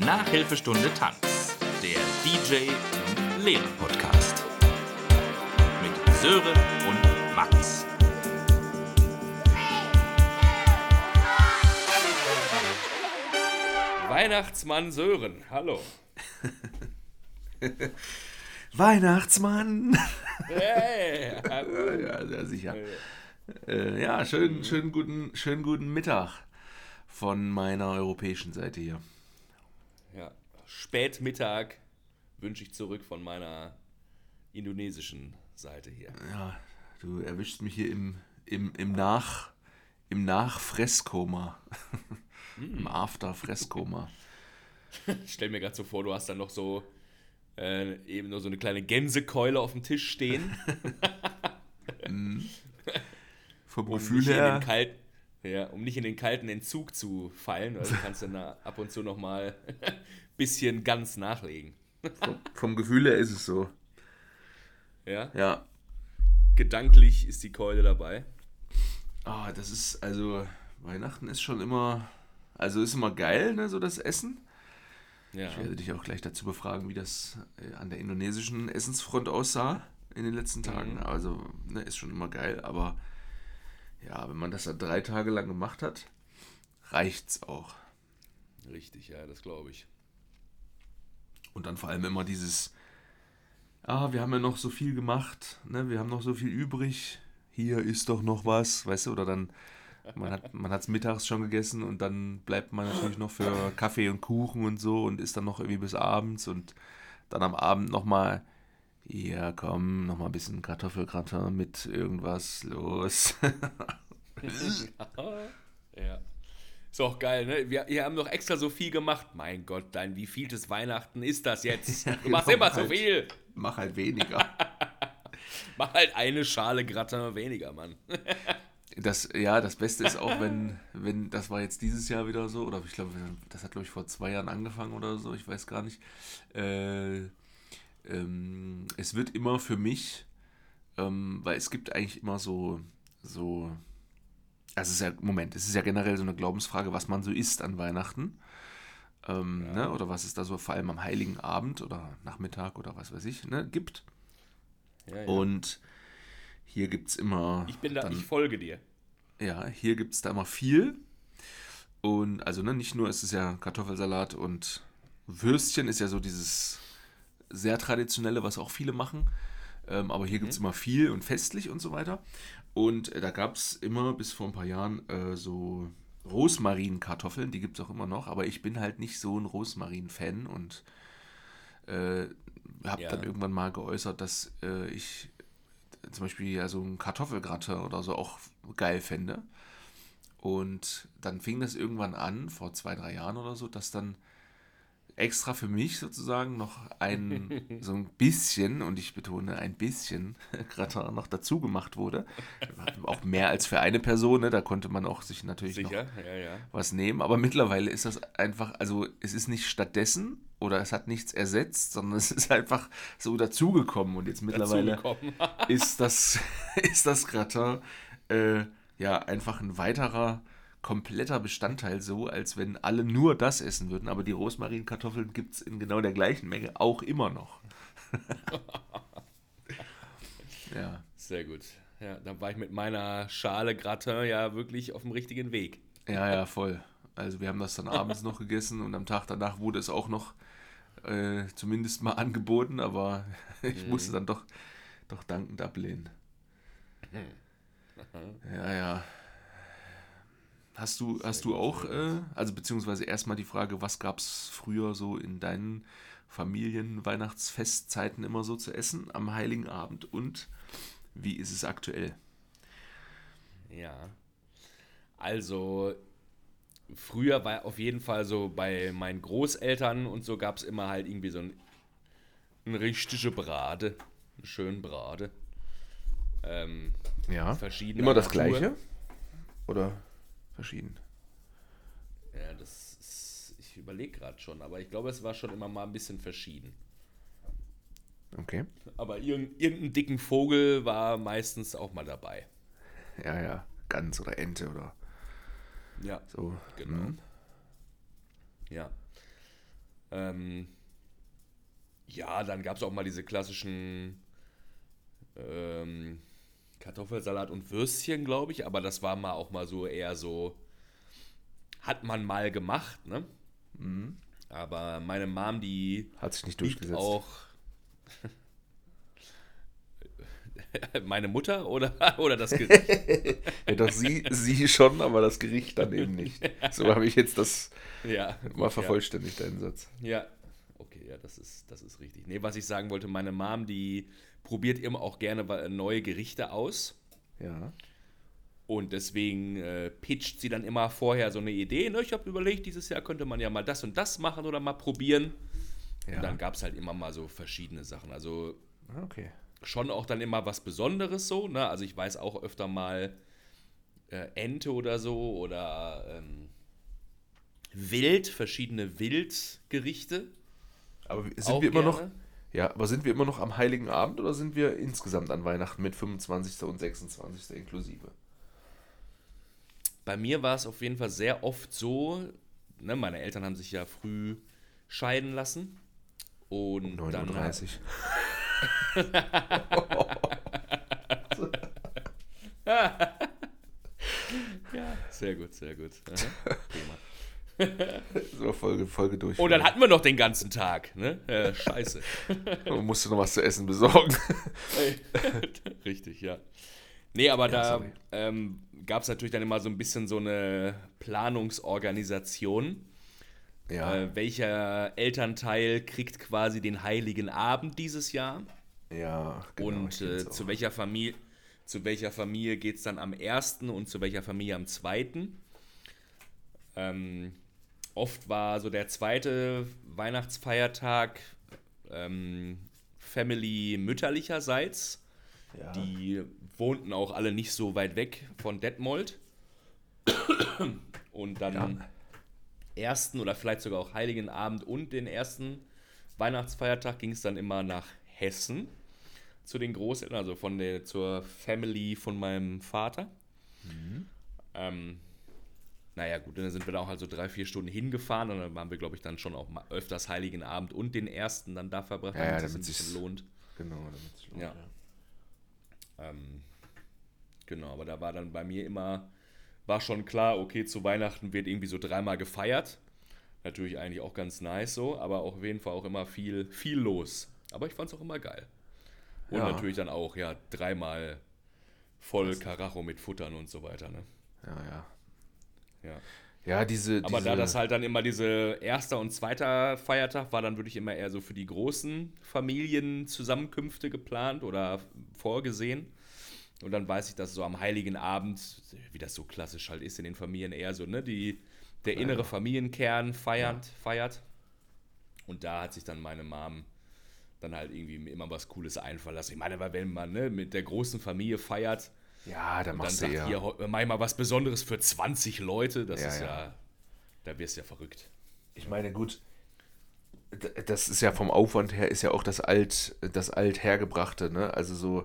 Nachhilfestunde Tanz, der DJ und Lehrer Podcast. Mit Sören und Max. Weihnachtsmann Sören, hallo. Weihnachtsmann! Hey, hallo. ja, sehr sicher. Äh, ja, schönen, schönen, guten, schönen guten Mittag von meiner europäischen Seite hier. Ja, Spätmittag wünsche ich zurück von meiner indonesischen Seite hier. Ja, du erwischst mich hier im, im, im Nach im Nachfresskoma. Im After-Fresskoma. Ich stell mir gerade so vor, du hast dann noch so äh, eben nur so eine kleine Gänsekeule auf dem Tisch stehen. Vom um Gefühl nicht, in den her. kalten, ja, um nicht in den kalten Entzug zu fallen. Also kannst du dann ab und zu noch mal ein bisschen ganz nachlegen. Vom, vom Gefühl her ist es so. Ja? Ja. Gedanklich ist die Keule dabei. Ah, das ist, also, Weihnachten ist schon immer, also ist immer geil, ne, so das Essen. Ja. Ich werde dich auch gleich dazu befragen, wie das äh, an der indonesischen Essensfront aussah in den letzten Tagen. Mhm. Also, ne, ist schon immer geil, aber ja, wenn man das dann drei Tage lang gemacht hat, reicht's auch. Richtig, ja, das glaube ich. Und dann vor allem immer dieses, ah, wir haben ja noch so viel gemacht, ne, wir haben noch so viel übrig, hier ist doch noch was, weißt du, oder dann, man hat man hat's mittags schon gegessen und dann bleibt man natürlich noch für Kaffee und Kuchen und so und isst dann noch irgendwie bis abends und dann am Abend nochmal, ja komm, nochmal ein bisschen Kartoffelgratin mit irgendwas los. Ja. Ist auch geil, ne? Wir, wir haben doch extra so viel gemacht. Mein Gott, dein wievieltes Weihnachten ist das jetzt? Du machst Genau, immer so halt. viel. Mach halt weniger. Mach halt eine Schale Gratin weniger, Mann. Das, ja, das Beste ist auch, wenn, wenn, das war jetzt dieses Jahr wieder so, oder ich glaube, das hat, glaube ich, vor zwei Jahren angefangen oder so, ich weiß gar nicht. Äh, ähm, es wird immer für mich, ähm, weil es gibt eigentlich immer so, so, also es ist ja, Moment, es ist ja generell so eine Glaubensfrage, was man so isst an Weihnachten. Ähm, Ja. ne, oder was es da so vor allem am Heiligen Abend oder Nachmittag oder was weiß ich, ne, gibt. Ja, ja. Und hier gibt es immer. ich bin da, dann- ich folge dir. ja, hier gibt es da immer viel. Und also ne, nicht nur ist es ja Kartoffelsalat und Würstchen ist ja so dieses sehr traditionelle, was auch viele machen. Ähm, aber hier gibt es immer viel und festlich und so weiter. Und äh, da gab es immer bis vor ein paar Jahren äh, so Rosmarinkartoffeln, die gibt es auch immer noch. Aber ich bin halt nicht so ein Rosmarin-Fan und äh, habe Ja. dann irgendwann mal geäußert, dass äh, ich zum Beispiel ja so ein Kartoffelgratin oder so auch geil fände. Und dann fing das irgendwann an, vor zwei, drei Jahren oder so, dass dann extra für mich sozusagen noch ein, so ein bisschen, und ich betone ein bisschen, Gratin noch dazu gemacht wurde. Auch mehr als für eine Person, ne? da konnte man auch sich natürlich noch Sicher? Ja, ja. was nehmen, aber mittlerweile ist das einfach, also es ist nicht stattdessen oder es hat nichts ersetzt, sondern es ist einfach so dazugekommen und jetzt mittlerweile ist das, ist das Gratin äh, ja einfach ein weiterer kompletter Bestandteil so, als wenn alle nur das essen würden, aber die Rosmarinkartoffeln gibt es in genau der gleichen Menge auch immer noch. ja, Sehr gut. Ja, dann war ich mit meiner Schale Gratin ja wirklich auf dem richtigen Weg. ja, ja, voll. Also wir haben das dann abends noch gegessen und am Tag danach wurde es auch noch äh, zumindest mal angeboten, aber ich musste dann doch, doch dankend ablehnen. Ja, ja. Hast du, hast du auch, äh, also beziehungsweise erstmal die Frage, was gab es früher so in deinen Familien-Weihnachtsfestzeiten immer so zu essen am Heiligen Abend und wie ist es aktuell? Ja. Also, früher war auf jeden Fall so bei meinen Großeltern und so gab es immer halt irgendwie so ein, ein richtige Brade. Einen schönen Brade. Ähm, Ja. Immer das Natur. gleiche? Oder verschieden? Ja, das ist, ich überlege gerade schon, aber ich glaube, es war schon immer mal ein bisschen verschieden. Okay. Aber irgend, irgendein dicken Vogel war meistens auch mal dabei. Ja, ja. Gans oder Ente oder Ja, so. genau. Mhm. Ja. Ähm, ja, dann gab es auch mal diese klassischen ähm, Kartoffelsalat und Würstchen, glaube ich, aber das war mal auch mal so eher so, hat man mal gemacht, ne? Mhm. Aber meine Mom, die Hat sich nicht durchgesetzt. auch meine Mutter oder, oder das Gericht. Ja, doch sie, sie schon, aber das Gericht dann eben nicht. So habe ich jetzt das ja, mal vervollständigt, deinen Satz. Ja. ja, okay, ja, das ist, das ist richtig. Nee, was ich sagen wollte, meine Mom, die probiert immer auch gerne neue Gerichte aus. Ja. Und deswegen äh, pitcht sie dann immer vorher so eine Idee. Ne? Ich habe überlegt, dieses Jahr könnte man ja mal das und das machen oder mal probieren. Ja. Und dann gab es halt immer mal so verschiedene Sachen. Also Ah, Okay. schon auch dann immer was Besonderes so. Ne? Also ich weiß auch öfter mal äh, Ente oder so oder ähm, Wild, verschiedene Wildgerichte. Aber sind Auch wir immer noch, gerne. Ja, aber sind wir immer noch am Heiligen Abend oder sind wir insgesamt an Weihnachten mit 25. und 26. inklusive? Bei mir war es auf jeden Fall sehr oft so, ne, meine Eltern haben sich ja früh scheiden lassen. Und dann 39. Sehr gut, sehr gut. Prima. So, Folge, Folge durch. Und dann hatten wir noch den ganzen Tag, ne? Äh, scheiße. Man musste noch was zu essen besorgen. Richtig, ja. Nee, aber da sorry. ähm, gab es natürlich dann immer so ein bisschen so eine Planungsorganisation. Ja, Äh, welcher Elternteil kriegt quasi den Heiligen Abend dieses Jahr? ja, genau. und äh, zu welcher Familie, zu welcher Familie geht es dann am 1. und zu welcher Familie am 2. Ähm, oft war so der zweite Weihnachtsfeiertag ähm, Family mütterlicherseits. ja. Die wohnten auch alle nicht so weit weg von Detmold. Und dann Ja. ersten oder vielleicht sogar auch Heiligen Abend und den ersten Weihnachtsfeiertag ging es dann immer nach Hessen zu den Großeltern, also von der zur Family von meinem Vater. Ähm, naja, gut, dann sind wir da auch halt so drei, vier Stunden hingefahren und dann waren wir, glaube ich, dann schon auch mal öfters Heiligen Abend und den ersten dann da verbracht, Ja, ja, es ein damit bisschen sich's- lohnt. Genau, damit sich lohnt, Ja. Ähm, genau, aber da war dann bei mir immer, war schon klar, okay, zu Weihnachten wird irgendwie so dreimal gefeiert. Natürlich eigentlich auch ganz nice so, aber auch auf jeden Fall auch immer viel, viel los. Aber ich fand es auch immer geil. Und Ja. natürlich dann auch, ja, dreimal voll Karacho mit Futtern und so weiter, ne? Ja, ja. Ja. Ja, diese. Aber diese, da das halt dann immer diese erster und zweiter Feiertag war, dann wirklich immer eher so für die großen Familienzusammenkünfte geplant oder vorgesehen. Und dann weiß ich, dass so am Heiligen Abend, wie das so klassisch halt ist in den Familien, eher so, ne, die, der innere Familienkern feiert, feiert. Und da hat sich dann meine Mom dann halt irgendwie immer was Cooles einfallen lassen. Ich meine, weil wenn man ne, mit der großen Familie feiert, Ja, da und dann machst du sagt ja. hier, mach mal was Besonderes für 20 Leute, das Ja, ist ja, ja. da wirst du ja verrückt. Ich meine, gut, das ist ja vom Aufwand her, ist ja auch das alt, das althergebrachte, ne? Also so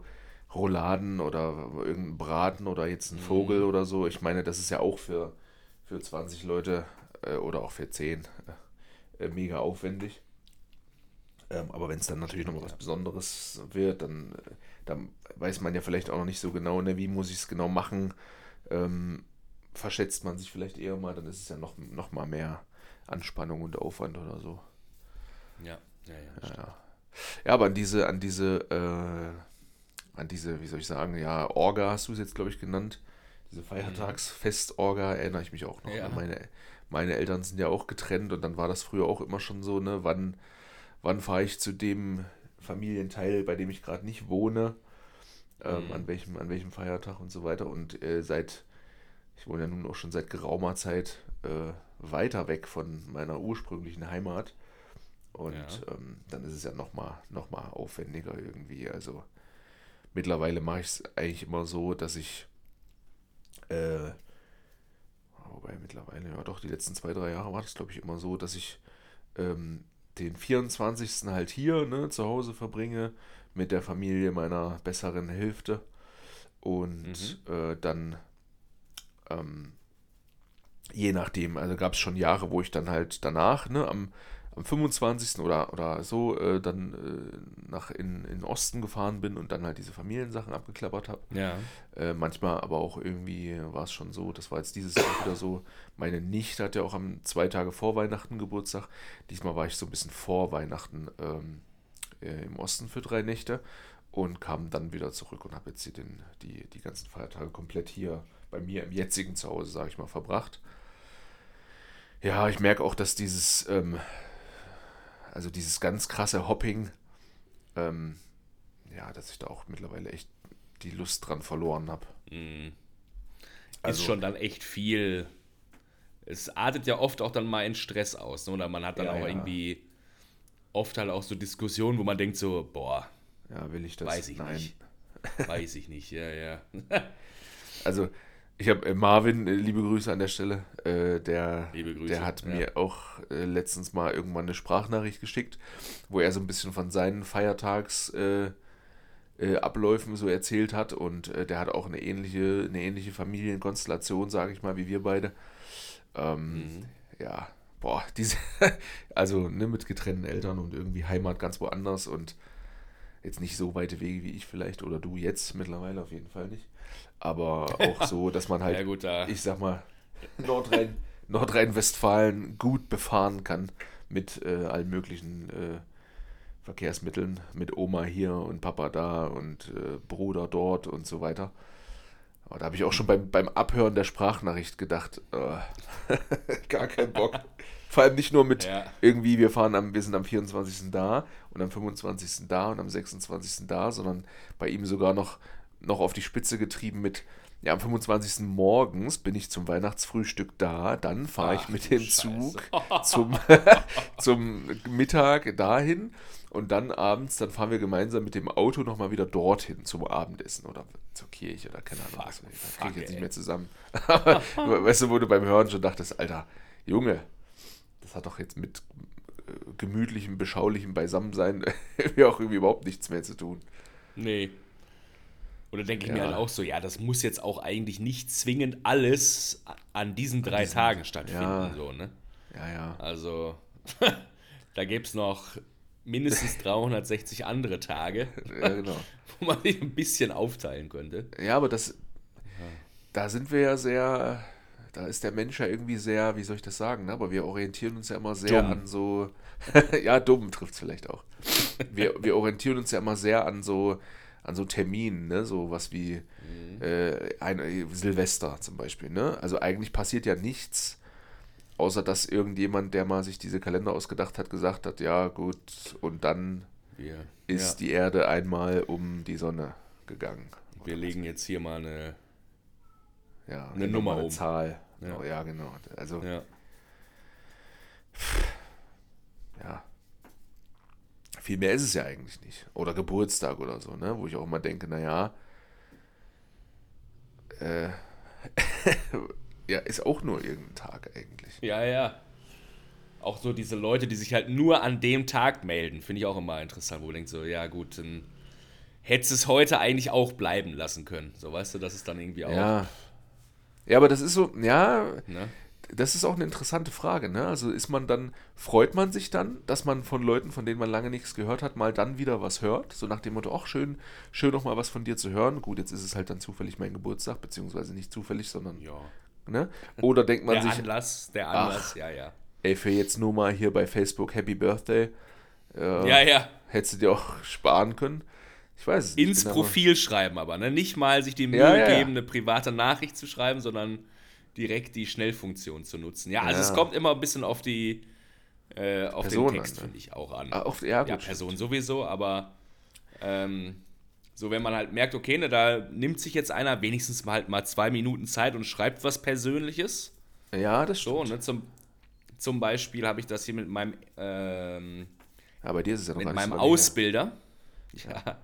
Rouladen oder irgendein Braten oder jetzt ein Vogel Mhm. oder so. Ich meine, das ist ja auch für, für 20 Leute äh, oder auch für 10 äh, mega aufwendig. Ähm, aber wenn es dann natürlich nochmal was Besonderes wird, dann, äh, dann weiß man ja vielleicht auch noch nicht so genau, ne, wie muss ich es genau machen. Ähm, verschätzt man sich vielleicht eher mal, dann ist es ja noch, noch mal mehr Anspannung und Aufwand oder so. Ja, ja, ja. Ja, ja. ja aber an diese, an diese, äh, an diese, wie soll ich sagen, ja, Orga hast du es jetzt, glaube ich, genannt. Diese Feiertagsfest-Orga erinnere ich mich auch noch. Ja. an Meine, meine Eltern sind ja auch getrennt und dann war das früher auch immer schon so, ne, wann, wann fahre ich zu dem Familienteil, bei dem ich gerade nicht wohne, ähm, Mhm. an, welchem, an welchem Feiertag und so weiter. Und äh, seit, ich wohne ja nun auch schon seit geraumer Zeit äh, weiter weg von meiner ursprünglichen Heimat. Und Ja. ähm, dann ist es ja nochmal noch mal aufwendiger irgendwie. Also mittlerweile mache ich es eigentlich immer so, dass ich, äh, wobei mittlerweile, ja doch, die letzten zwei, drei Jahre war das, glaube ich, immer so, dass ich ähm, den 24. halt hier ne, zu Hause verbringe mit der Familie meiner besseren Hälfte. Und äh, dann ähm, je nachdem, also gab es schon Jahre, wo ich dann halt danach, ne, am, am 25. oder, oder so äh, dann äh, nach in, in den Osten gefahren bin und dann halt diese Familiensachen abgeklappert habe. Ja. Äh, manchmal aber auch irgendwie war es schon so, das war jetzt dieses Jahr wieder so, meine Nichte hat ja auch am zwei Tage vor Weihnachten Geburtstag. Diesmal war ich so ein bisschen vor Weihnachten ähm, äh, im Osten für drei Nächte und kam dann wieder zurück und habe jetzt hier den, die, die ganzen Feiertage komplett hier bei mir im jetzigen Zuhause, sage ich mal, verbracht. Ja, ich merke auch, dass dieses, ähm, also dieses ganz krasse Hopping, ähm, ja, dass ich da auch mittlerweile echt die Lust dran verloren habe. Mhm. Also- ist schon dann echt viel. Es artet ja oft auch dann mal in Stress aus. Ne? Oder man hat dann Ja, auch ja. irgendwie oft halt auch so Diskussionen, wo man denkt so, boah, Ja, will ich das? weiß ich Nein. nicht. Weiß ich nicht, ja, ja. Also, ich habe äh, Marvin, äh, liebe Grüße an der Stelle, äh, der, der hat ja. mir auch äh, letztens mal irgendwann eine Sprachnachricht geschickt, wo er so ein bisschen von seinen Feiertagsabläufen äh, so erzählt hat und der hat auch eine ähnliche, eine ähnliche Familienkonstellation, sage ich mal, wie wir beide. Ähm, Mhm. Ja, boah, diese, also ne, mit getrennten Eltern und irgendwie Heimat ganz woanders und jetzt nicht so weite Wege wie ich vielleicht oder du jetzt mittlerweile auf jeden Fall nicht. Aber auch so, dass man halt Ja, gut, da. ich sag mal, Nordrhein, Nordrhein-Westfalen gut befahren kann mit äh, allen möglichen äh, Verkehrsmitteln, mit Oma hier und Papa da und äh, Bruder dort und so weiter. Aber da habe ich auch schon beim, beim Abhören der Sprachnachricht gedacht, äh, gar keinen Bock. Vor allem nicht nur mit Ja. irgendwie, wir fahren am, wir sind am 24. da und am 25. da und am 26. da, sondern bei ihm sogar noch, noch auf die Spitze getrieben mit, ja, am 25. morgens bin ich zum Weihnachtsfrühstück da, dann fahre ich mit dem Zug Scheiße. zum, zum Mittag dahin und dann abends, dann fahren wir gemeinsam mit dem Auto nochmal wieder dorthin zum Abendessen oder zur Kirche oder keine Ahnung. Was. Da kriege ich jetzt nicht mehr zusammen. Weißt du, wo du beim Hören schon dachtest, Alter, Junge, das hat doch jetzt mit äh, gemütlichem, beschaulichem Beisammensein irgendwie auch irgendwie überhaupt nichts mehr zu tun. Nee. Oder denke ich mir Ja. halt auch so, ja, das muss jetzt auch eigentlich nicht zwingend alles an diesen drei diesen- Tagen stattfinden. ja. So, ne? Ja, ja. Also, da gäbe es noch mindestens 360 andere Tage, Ja, genau. wo man sich ein bisschen aufteilen könnte. Ja, aber das, da sind wir ja sehr, da ist der Mensch ja irgendwie sehr, wie soll ich das sagen, ne? aber wir orientieren uns ja immer sehr Dumm. an so, ja, dumm trifft es vielleicht auch. Wir, wir orientieren uns ja immer sehr an so, an so Terminen, ne? so was wie äh, ein, äh, Silvester zum Beispiel. Ne? Also eigentlich passiert ja nichts, außer dass irgendjemand, der mal sich diese Kalender ausgedacht hat, gesagt hat, ja gut, und dann Wir, ist ja, die Erde einmal um die Sonne gegangen. wir legen jetzt hier mal eine. Ja, Eine Nummer eine um. Zahl. Ja. Ja. ja, genau. Also, ja. Ja. Viel mehr ist es ja eigentlich nicht. Oder Geburtstag oder so, ne? Wo ich auch immer denke, naja, äh, ja, ist auch nur irgendein Tag eigentlich. Ja, ja. Auch so diese Leute, die sich halt nur an dem Tag melden, finde ich auch immer interessant, wo du denkst so, ja gut, dann hättest es heute eigentlich auch bleiben lassen können. So, weißt du, das ist dann irgendwie auch. Ja. Ja, aber das ist so, ja, Ne? Das ist auch eine interessante Frage, ne? Also ist man dann, freut man sich dann, dass man von Leuten, von denen man lange nichts gehört hat, mal dann wieder was hört? So nach dem Motto, ach schön, schön noch mal was von dir zu hören. Gut, jetzt ist es halt dann zufällig mein Geburtstag, beziehungsweise nicht zufällig, sondern, Ja. ne? Oder denkt man Der sich, Anlass, der Anlass, ja, ja. ey, für jetzt nur mal hier bei Facebook Happy Birthday, äh, Ja, ja. hättest du dir auch sparen können? Ich weiß es nicht. Ins bin aber- Profil schreiben aber, ne? Nicht mal sich die Mühe ja, ja. geben, eine private Nachricht zu schreiben, sondern direkt die Schnellfunktion zu nutzen. Ja, also Ja. es kommt immer ein bisschen auf die äh, auf Person den Text, ne? finde ich, auch an. Ah, auf, ja, gut. ja, Person sowieso, aber ähm, so, wenn man halt merkt, okay, ne, da nimmt sich jetzt einer wenigstens mal halt mal zwei Minuten Zeit und schreibt was Persönliches. Ja, das So, stimmt. ne, zum, zum Beispiel habe ich das hier mit meinem, ähm, Ja, bei dir ist es ja noch mit meinem so. Ausbilder. Ja.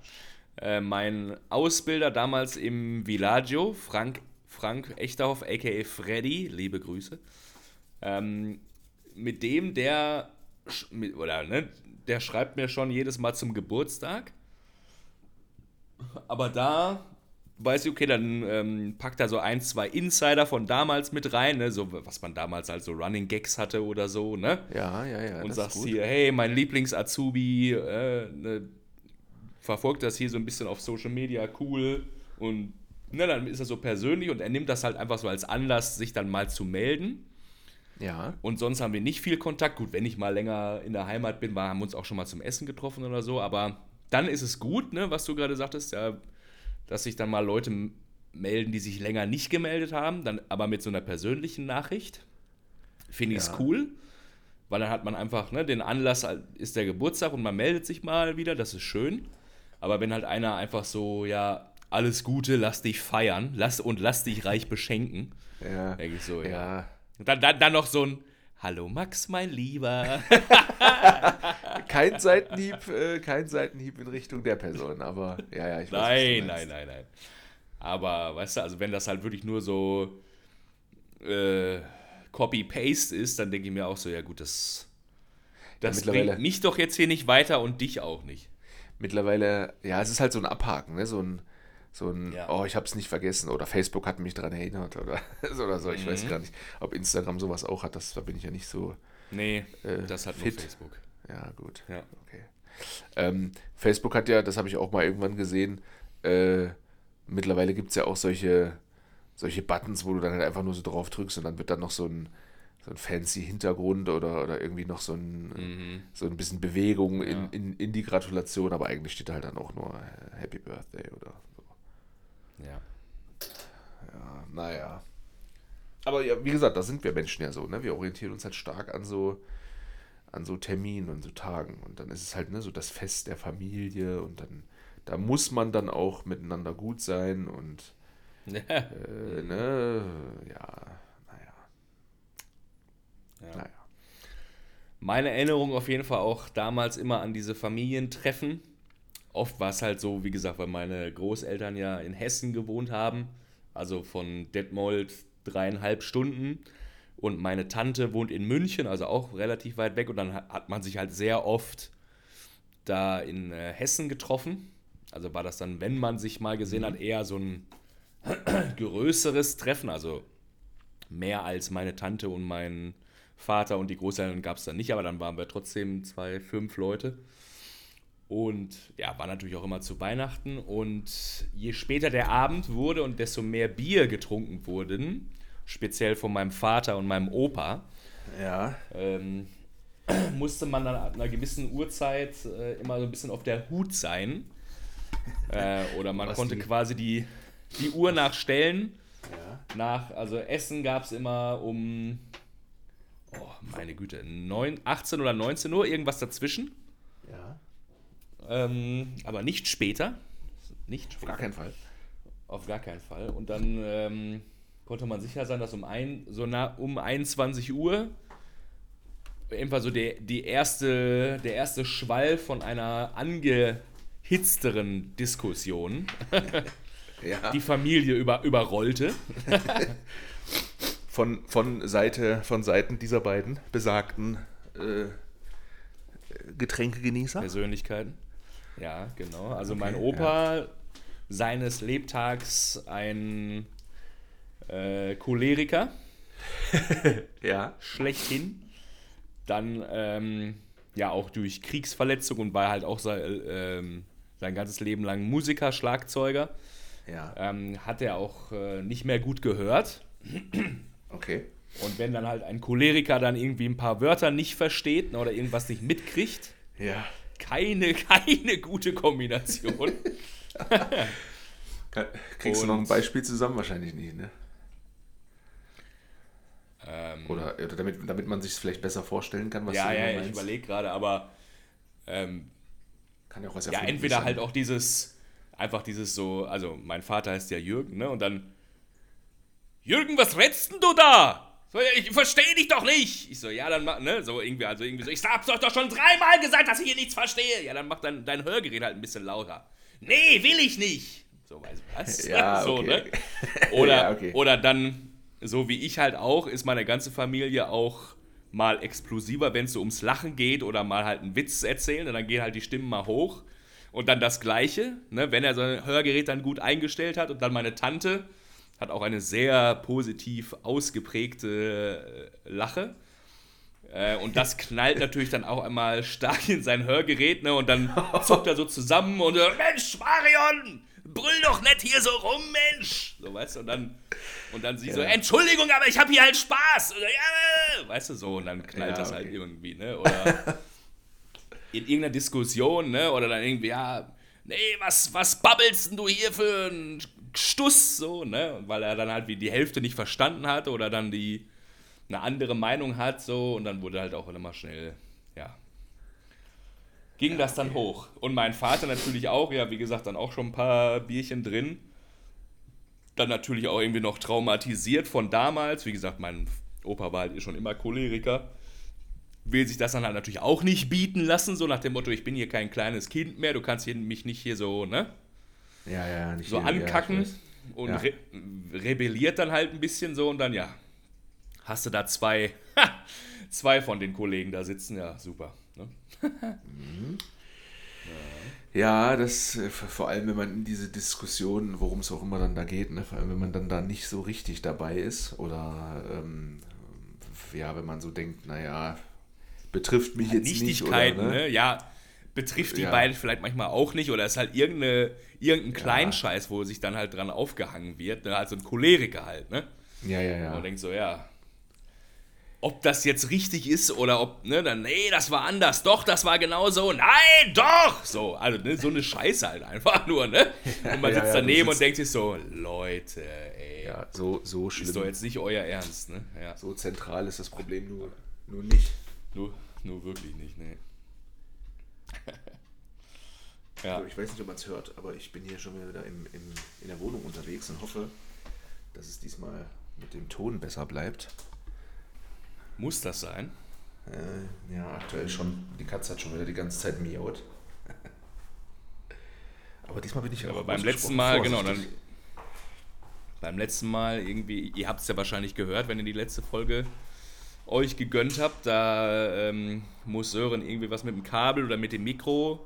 Äh, mein Ausbilder damals im Villaggio, Frank, Frank Echterhoff, a.k.a. Freddy, liebe Grüße. Ähm, mit dem, der, mit, oder, ne, der schreibt mir schon jedes Mal zum Geburtstag. Aber da weiß ich, okay, dann ähm, packt er so ein, zwei Insider von damals mit rein, ne? so was man damals halt so Running Gags hatte oder so, ne? Ja, ja, ja. Und sagst hier, hey, mein Lieblings-Azubi, äh, ne, verfolgt das hier so ein bisschen auf Social Media, cool. Und ne, dann ist er so persönlich und er nimmt das halt einfach so als Anlass, sich dann mal zu melden. Ja. Und sonst haben wir nicht viel Kontakt. Gut, wenn ich mal länger in der Heimat bin, war, haben wir uns auch schon mal zum Essen getroffen oder so. Aber dann ist es gut, ne, was du gerade sagtest, ja, dass sich dann mal Leute melden, die sich länger nicht gemeldet haben, dann aber mit so einer persönlichen Nachricht. Finde ich es Ja. cool, weil dann hat man einfach ne, den Anlass, ist der Geburtstag und man meldet sich mal wieder, das ist schön. Aber wenn halt einer einfach so, ja, alles Gute, lass dich feiern lass, und lass dich reich beschenken, Ja. denke ich so, ja. Ja. Und dann, dann, dann noch so ein Hallo Max, mein Lieber. Kein Seitenhieb, äh, kein Seitenhieb in Richtung der Person, aber ja, ja, ich weiß. nein, nein, nein, nein. Aber, weißt du, also wenn das halt wirklich nur so äh, Copy-Paste ist, dann denke ich mir auch so, ja gut, das, das mittlerweile- bringt mich doch jetzt hier nicht weiter und dich auch nicht. Mittlerweile, ja, es ist halt so ein Abhaken, ne? so ein, so ein Ja. oh, ich hab's nicht vergessen oder Facebook hat mich daran erinnert oder so. Oder so. Ich Mhm. weiß gar nicht, ob Instagram sowas auch hat, das, da bin ich ja nicht so, Nee, Äh, das hat fit. nur Facebook. ja gut. Ja. Okay. Ähm, Facebook hat ja, das habe ich auch mal irgendwann gesehen, äh, mittlerweile gibt es ja auch solche, solche Buttons, wo du dann halt einfach nur so drauf drückst und dann wird dann noch so ein, so ein fancy Hintergrund oder, oder irgendwie noch so ein, Mhm. so ein bisschen Bewegung Ja. in, in, in die Gratulation, aber eigentlich steht halt dann auch nur äh, Happy Birthday oder. Ja. Ja, naja. Aber ja, wie gesagt, da sind wir Menschen ja so, ne? Wir orientieren uns halt stark an so, an so Terminen und so Tagen. Und dann ist es halt, ne, so das Fest der Familie und dann, da muss man dann auch miteinander gut sein und äh, ne, ja, naja. Ja. Naja. Meine Erinnerung auf jeden Fall auch damals immer an diese Familientreffen. Oft war es halt so, wie gesagt, weil meine Großeltern ja in Hessen gewohnt haben, also von Detmold dreieinhalb Stunden. Und meine Tante wohnt in München, also auch relativ weit weg. Und dann hat man sich halt sehr oft da in äh, Hessen getroffen. Also war das dann, wenn man sich mal gesehen hat, eher so ein größeres Treffen. Also mehr als meine Tante und mein Vater und die Großeltern gab es dann nicht, aber dann waren wir trotzdem zwei, fünf Leute. Und ja, war natürlich auch immer zu Weihnachten. Und je später der Abend wurde und desto mehr Bier getrunken wurden, speziell von meinem Vater und meinem Opa, Ja. ähm, musste man dann ab einer gewissen Uhrzeit äh, immer so ein bisschen auf der Hut sein. Äh, oder man Was konnte die- quasi die, die Uhr nachstellen. Ja. Nach, also Essen gab es immer um, oh, meine Güte, 9, 18 oder 19 Uhr, irgendwas dazwischen. Ähm, aber nicht später. Nicht Auf später. gar keinen Fall. Auf gar keinen Fall. Und dann ähm, konnte man sicher sein, dass um, ein, so nah, um 21 Uhr einfach so der, die erste, der erste Schwall von einer angehitzteren Diskussion Ja. die Familie über, überrollte. Von, von, Seite, von Seiten dieser beiden besagten äh, Getränkegenießer. Persönlichkeiten. Ja, genau. Also mein Okay, Opa, seines Lebtags ein äh, Choleriker, Ja. schlechthin. Dann ähm, ja auch durch Kriegsverletzung und war halt auch sein, ähm, sein ganzes Leben lang Musiker, Schlagzeuger. Ja. Ähm, hat er auch äh, nicht mehr gut gehört. Okay. Und wenn dann halt ein Choleriker dann irgendwie ein paar Wörter nicht versteht oder irgendwas nicht mitkriegt, Ja. Keine, keine gute Kombination. Kriegst du noch ein Und- Beispiel zusammen? Wahrscheinlich nicht, ne? Ähm, Oder, oder damit, damit man sich es vielleicht besser vorstellen kann, was ja, du ja, ich meinst. überlege gerade, aber ähm, Kann ja auch was ja, entweder sein. halt auch dieses, einfach dieses so, also mein Vater heißt ja Jürgen, ne? Und dann, Jürgen, was redst denn du da? So, ich verstehe dich doch nicht. Ich so, ja, dann mach, ne, so irgendwie, also irgendwie so, ich hab's euch doch schon dreimal gesagt, dass ich hier nichts verstehe. Ja, dann mach dein, dein Hörgerät halt ein bisschen lauter. Nee, will ich nicht. So, weißt du was? Ja, so, okay. ne? Oder, Ja, okay. oder dann, so wie ich halt auch, ist meine ganze Familie auch mal explosiver, wenn es so ums Lachen geht oder mal halt einen Witz erzählen. Und dann gehen halt die Stimmen mal hoch. Und dann das Gleiche, ne, wenn er sein Hörgerät dann gut eingestellt hat und dann meine Tante hat auch eine sehr positiv ausgeprägte äh, Lache. Äh, und das knallt natürlich dann auch einmal stark in sein Hörgerät, ne? Und dann zuckt er so zusammen und Mensch, Marion, brüll doch nicht hier so rum, Mensch. So, weißt du, und dann, und dann sie ja. so, Entschuldigung, aber ich habe hier halt Spaß. Und, ja, weißt du, so, und dann knallt ja, das halt irgendwie, ne? Oder in irgendeiner Diskussion, ne? Oder dann irgendwie, ja, nee, was, was babbelst denn du hier für ein Stuss, so, ne? Weil er dann halt wie die Hälfte nicht verstanden hat oder dann die eine andere Meinung hat, so, und dann wurde halt auch immer schnell, ja, ging ja, das dann okay. hoch. Und mein Vater natürlich auch, ja, wie gesagt, dann auch schon ein paar Bierchen drin. Dann natürlich auch irgendwie noch traumatisiert von damals. Wie gesagt, mein Opa war halt eh schon immer Choleriker will sich das dann halt natürlich auch nicht bieten lassen, so nach dem Motto, ich bin hier kein kleines Kind mehr, du kannst mich nicht hier so, ne? Ja, ja, nicht So hier, ankacken ja, und ja. re rebelliert dann halt ein bisschen so und dann, ja, hast du da zwei, zwei von den Kollegen da sitzen, ja, super. Ne? mhm. Ja, das äh, vor allem, wenn man in diese Diskussion, worum es auch immer dann da geht, ne, vor allem wenn man dann da nicht so richtig dabei ist oder ähm, ja, wenn man so denkt, naja, betrifft mich jetzt nicht. Oder, ne? ne? Ja, betrifft die ja. beiden vielleicht manchmal auch nicht oder ist halt irgendeine, irgendein Kleinscheiß, ja. wo sich dann halt dran aufgehangen wird. Ne? Also ein Choleriker halt, ne? Ja, ja, ja. Und man denkt so, ja, ob das jetzt richtig ist oder ob, ne, dann, nee, das war anders, doch, das war genau so, nein, doch! So, also, ne, so eine Scheiße halt einfach nur, ne? Und man sitzt ja, daneben und denkt sich so, Leute, ey. Ja, so, so schlimm. Ist doch jetzt nicht euer Ernst, ne? Ja. So zentral ist das Problem nur, nur nicht. Nur, nur wirklich nicht, nee. ja. Also ich weiß nicht, ob man es hört, aber ich bin hier schon wieder im, im, in der Wohnung unterwegs und hoffe, dass es diesmal mit dem Ton besser bleibt. Muss das sein? Äh, ja, aktuell schon. Die Katze hat schon wieder die ganze Zeit miaut. aber diesmal bin ich aber beim letzten Mal, genau, dann beim letzten Mal irgendwie, ihr habt es ja wahrscheinlich gehört, wenn ihr die letzte Folge euch gegönnt habt. Da ähm, muss Sören irgendwie was mit dem Kabel oder mit dem Mikro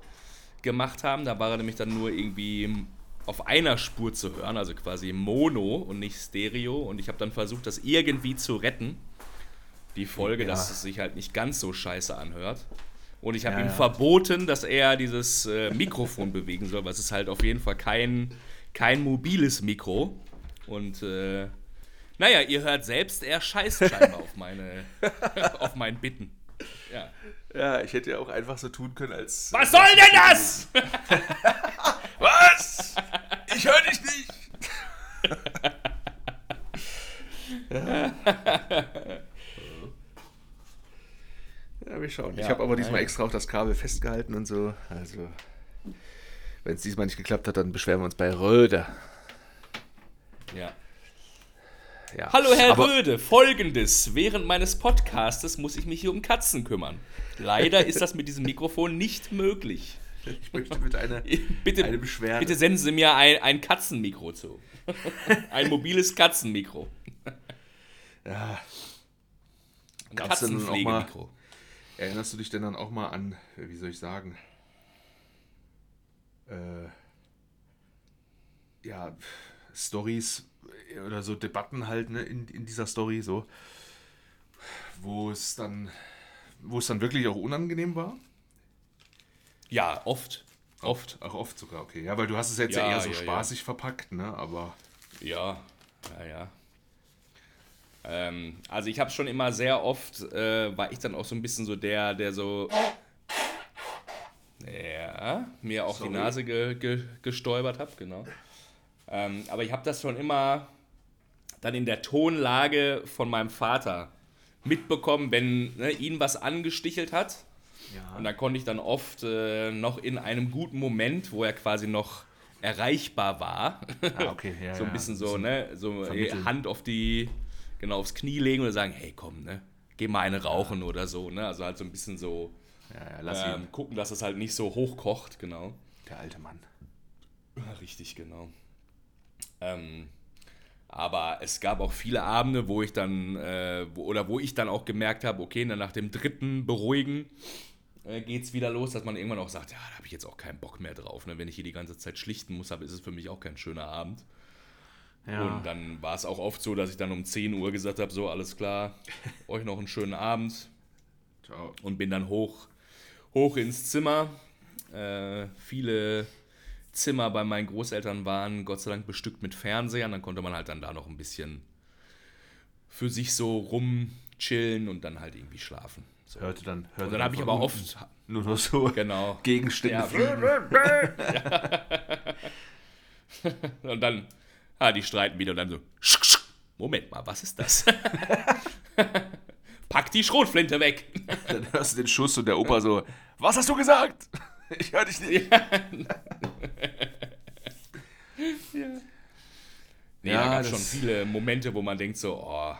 gemacht haben. Da war er nämlich dann nur irgendwie auf einer Spur zu hören, also quasi Mono und nicht Stereo. Und ich habe dann versucht, das irgendwie zu retten. Die Folge, ja. dass es sich halt nicht ganz so scheiße anhört. Und ich habe ja, ihm ja. verboten, dass er dieses äh, Mikrofon bewegen soll, weil es ist halt auf jeden Fall kein, kein mobiles Mikro. Und äh, naja, ihr hört selbst, er scheißt scheinbar auf, meine, auf mein Bitten. Ja. ja, ich hätte ja auch einfach so tun können, als. Was soll denn das? Was? Ich höre dich nicht. ja. ja, wir schauen. Ja, ich habe aber diesmal extra auch das Kabel festgehalten und so. Also, wenn es diesmal nicht geklappt hat, dann beschweren wir uns bei Röder. Ja. Ja. Hallo Herr Aber Röde, folgendes. Während meines Podcastes muss ich mich hier um Katzen kümmern. Leider ist das mit diesem Mikrofon nicht möglich. Ich möchte mit einer bitte, eine Beschwerde. Bitte senden Sie mir ein, ein Katzenmikro zu. ein mobiles Katzenmikro. Ja. Katzenpflegemikro. Erinnerst du dich denn dann auch mal an, wie soll ich sagen, äh, ja, Stories oder so Debatten halt ne, in, in dieser Story, so, wo es dann, wo es dann wirklich auch unangenehm war? Ja, oft. Oft. Auch oft sogar, okay. Ja, weil du hast es jetzt ja, eher so ja, spaßig ja. verpackt, ne? Aber. Ja, ja, ja. Ähm, also ich habe schon immer sehr oft, äh, war ich dann auch so ein bisschen so der, der so ja, mir auch Sorry. die Nase ge, ge, gestolpert habe, genau. Ähm, aber ich habe das schon immer dann in der Tonlage von meinem Vater mitbekommen, wenn ne, ihn was angestichelt hat. Ja. Und da konnte ich dann oft äh, noch in einem guten Moment, wo er quasi noch erreichbar war, ah, okay. ja, so ein bisschen so, ne, so Hand auf die, genau aufs Knie legen und sagen, hey komm, ne, geh mal eine rauchen ja. oder so, ne, also halt so ein bisschen so ähm, gucken, dass es halt nicht so hochkocht, genau. Der alte Mann. Richtig, genau. Ähm, aber es gab auch viele Abende, wo ich dann, äh, wo, oder wo ich dann auch gemerkt habe, okay, nach dem dritten Beruhigen äh, geht es wieder los, dass man irgendwann auch sagt, ja, da habe ich jetzt auch keinen Bock mehr drauf. Ne? Wenn ich hier die ganze Zeit schlichten muss, ist es für mich auch kein schöner Abend. Ja. Und dann war es auch oft so, dass ich dann um 10 Uhr gesagt habe, so, alles klar, euch noch einen schönen Abend. Ciao. Und bin dann hoch, hoch ins Zimmer. Äh, viele Zimmer bei meinen Großeltern waren Gott sei Dank bestückt mit Fernsehern. Dann konnte man halt dann da noch ein bisschen für sich so rumchillen und dann halt irgendwie schlafen. So. Hörte dann, hörte Und dann habe ich aber oft, nur noch so genau, Gegenstände Ja. Und dann, ah, die streiten wieder und dann so, sch, sch, Moment mal, was ist das? Pack die Schrotflinte weg. Dann hörst du den Schuss und der Opa so, was hast du gesagt? Ich höre dich nicht. Nee, Ja, da gab das- schon viele Momente, wo man denkt so, oh,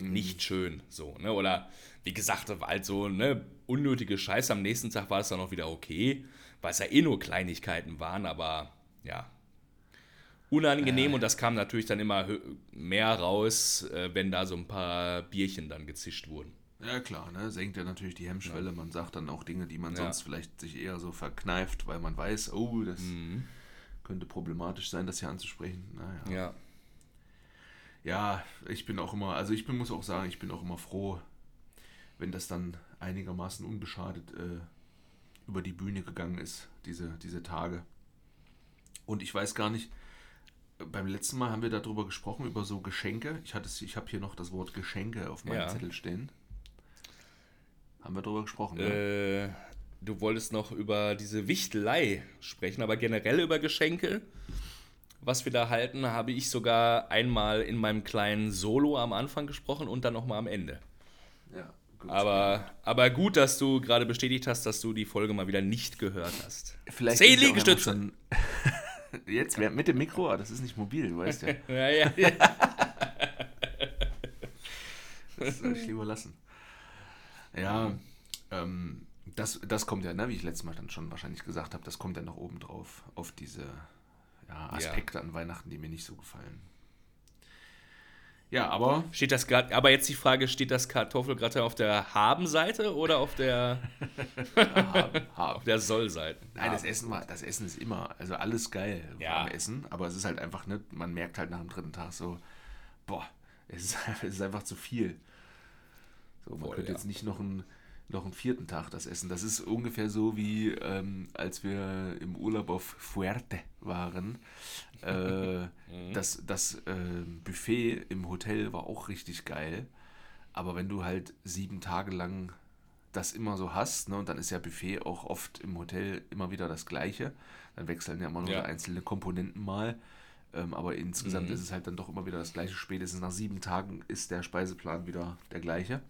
Mhm. nicht schön, so, ne? Oder wie gesagt, halt so, ne, unnötige Scheiße. Am nächsten Tag war es dann auch wieder okay, weil es ja eh nur Kleinigkeiten waren, aber ja. Unangenehm und das kam natürlich dann immer mehr raus, äh, wenn da so ein paar Bierchen dann gezischt wurden. Ja klar, ne? senkt ja natürlich die Hemmschwelle. Man sagt dann auch Dinge, die man Ja. sonst vielleicht sich eher so verkneift, weil man weiß, oh, das Mhm. könnte problematisch sein, das hier anzusprechen. Naja. Ja. Ja, ich bin auch immer, also ich bin, muss auch sagen, ich bin auch immer froh, wenn das dann einigermaßen unbeschadet äh, über die Bühne gegangen ist, diese, diese Tage. Und ich weiß gar nicht, beim letzten Mal haben wir darüber gesprochen, über so Geschenke. Ich, hatte ich habe hier noch das Wort Geschenke auf meinem Ja. Zettel stehen. Haben wir darüber gesprochen, ne? Äh, du wolltest noch über diese Wichtelei sprechen, aber generell über Geschenke. Was wir da halten, habe ich sogar einmal in meinem kleinen Solo am Anfang gesprochen und dann nochmal am Ende. Ja, gut. Aber, aber gut, dass du gerade bestätigt hast, dass du die Folge mal wieder nicht gehört hast. Vielleicht Zehn Liegestütze. Jetzt mit dem Mikro, das ist nicht mobil, du weißt ja. Ja, ja, ja. Das soll ich lieber lassen. Ja, ähm, das, das kommt ja, ne, wie ich letztes Mal dann schon wahrscheinlich gesagt habe, das kommt ja noch oben drauf auf diese ja, Aspekte an Weihnachten, die mir nicht so gefallen. Ja, aber Steht das gerade, aber jetzt die Frage, steht das Kartoffelgratin auf der Haben-Seite oder auf der, haben, auf haben. der Soll-Seite? Nein, das Essen, war, das Essen ist immer, also alles geil Ja. beim Essen, aber es ist halt einfach, ne, man merkt halt nach dem dritten Tag so, boah, es ist, es ist einfach zu viel. So, man Voll, könnte ja. jetzt nicht noch einen, noch einen vierten Tag das essen. Das ist ungefähr so wie, ähm, als wir im Urlaub auf Fuerte waren. Äh, Das, das ähm, Buffet im Hotel war auch richtig geil. Aber wenn du halt sieben Tage lang das immer so hast, ne, und dann ist ja Buffet auch oft im Hotel immer wieder das gleiche, dann wechseln ja immer nur Ja. einzelne Komponenten mal. Ähm, aber insgesamt Mhm. ist es halt dann doch immer wieder das gleiche. Spätestens nach sieben Tagen ist der Speiseplan wieder der gleiche.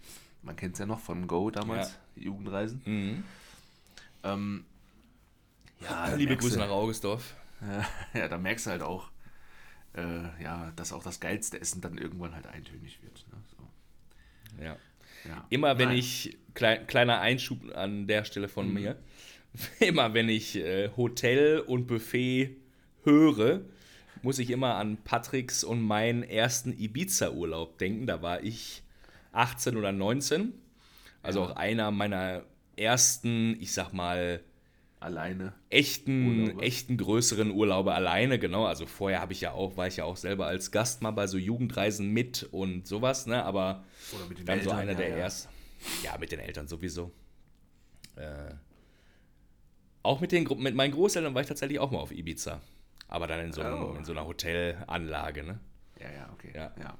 Man kennt es ja noch von Go damals, Ja. Jugendreisen. Mhm. Ähm, ja, Liebe Grüße nach Augustdorf. ja, da merkst du halt auch, äh, ja, dass auch das geilste Essen dann irgendwann halt eintönig wird. Ne? So, Ja. ja. Immer wenn Nein. ich, klein, kleiner Einschub an der Stelle von mir, immer wenn ich äh, Hotel und Buffet höre, muss ich immer an Patricks und meinen ersten Ibiza-Urlaub denken. Da war ich 18 oder 19. Also auch einer meiner ersten, ich sag mal, Alleine. echten, Urlaube. echten größeren Urlaube alleine, genau. Also vorher habe ich ja auch, war ich ja auch selber als Gast mal bei so Jugendreisen mit und sowas, ne? Aber Oder mit den dann so Eltern, einer ja, der ja. ersten. Ja, mit den Eltern sowieso. Äh, auch mit, den, mit meinen Großeltern war ich tatsächlich auch mal auf Ibiza. Aber dann in so, einem, Oh. in so einer Hotelanlage, ne? Ja, ja, okay. Ja. ja.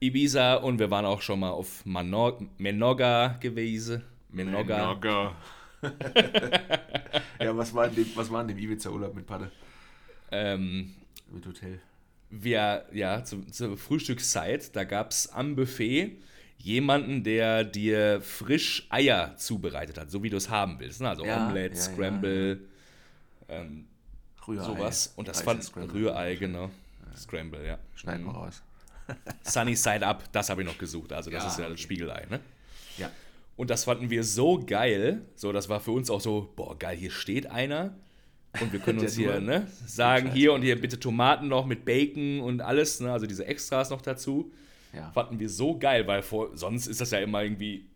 Ibiza und wir waren auch schon mal auf Mano Menorca gewesen. Menorca. Menorca. ja, was war in dem, was war in dem Ibiza-Urlaub mit Patte? Ähm, Mit Hotel? wir, ja, zu, zur Frühstückszeit, da gab es am Buffet jemanden, der dir frisch Eier zubereitet hat, so wie du es haben willst. Ne? Also Ja, Omelette, ja, ja, Scramble, Ähm, Rührei. sowas. Und das fand Scramble. Rührei, genau. Scramble, ja. Schneiden wir Mhm. raus. Sunny Side Up, das habe ich noch gesucht. Also das Ja, ist ja das okay. Spiegelei, ne? Ja. Und das fanden wir so geil. So, das war für uns auch so, boah, geil, hier steht einer. Und wir können uns hier, ne, sagen, hier und hier bitte Tomaten noch mit Bacon und alles, ne, also diese Extras noch dazu. Ja. Fanden wir so geil, weil vor, sonst ist das ja immer irgendwie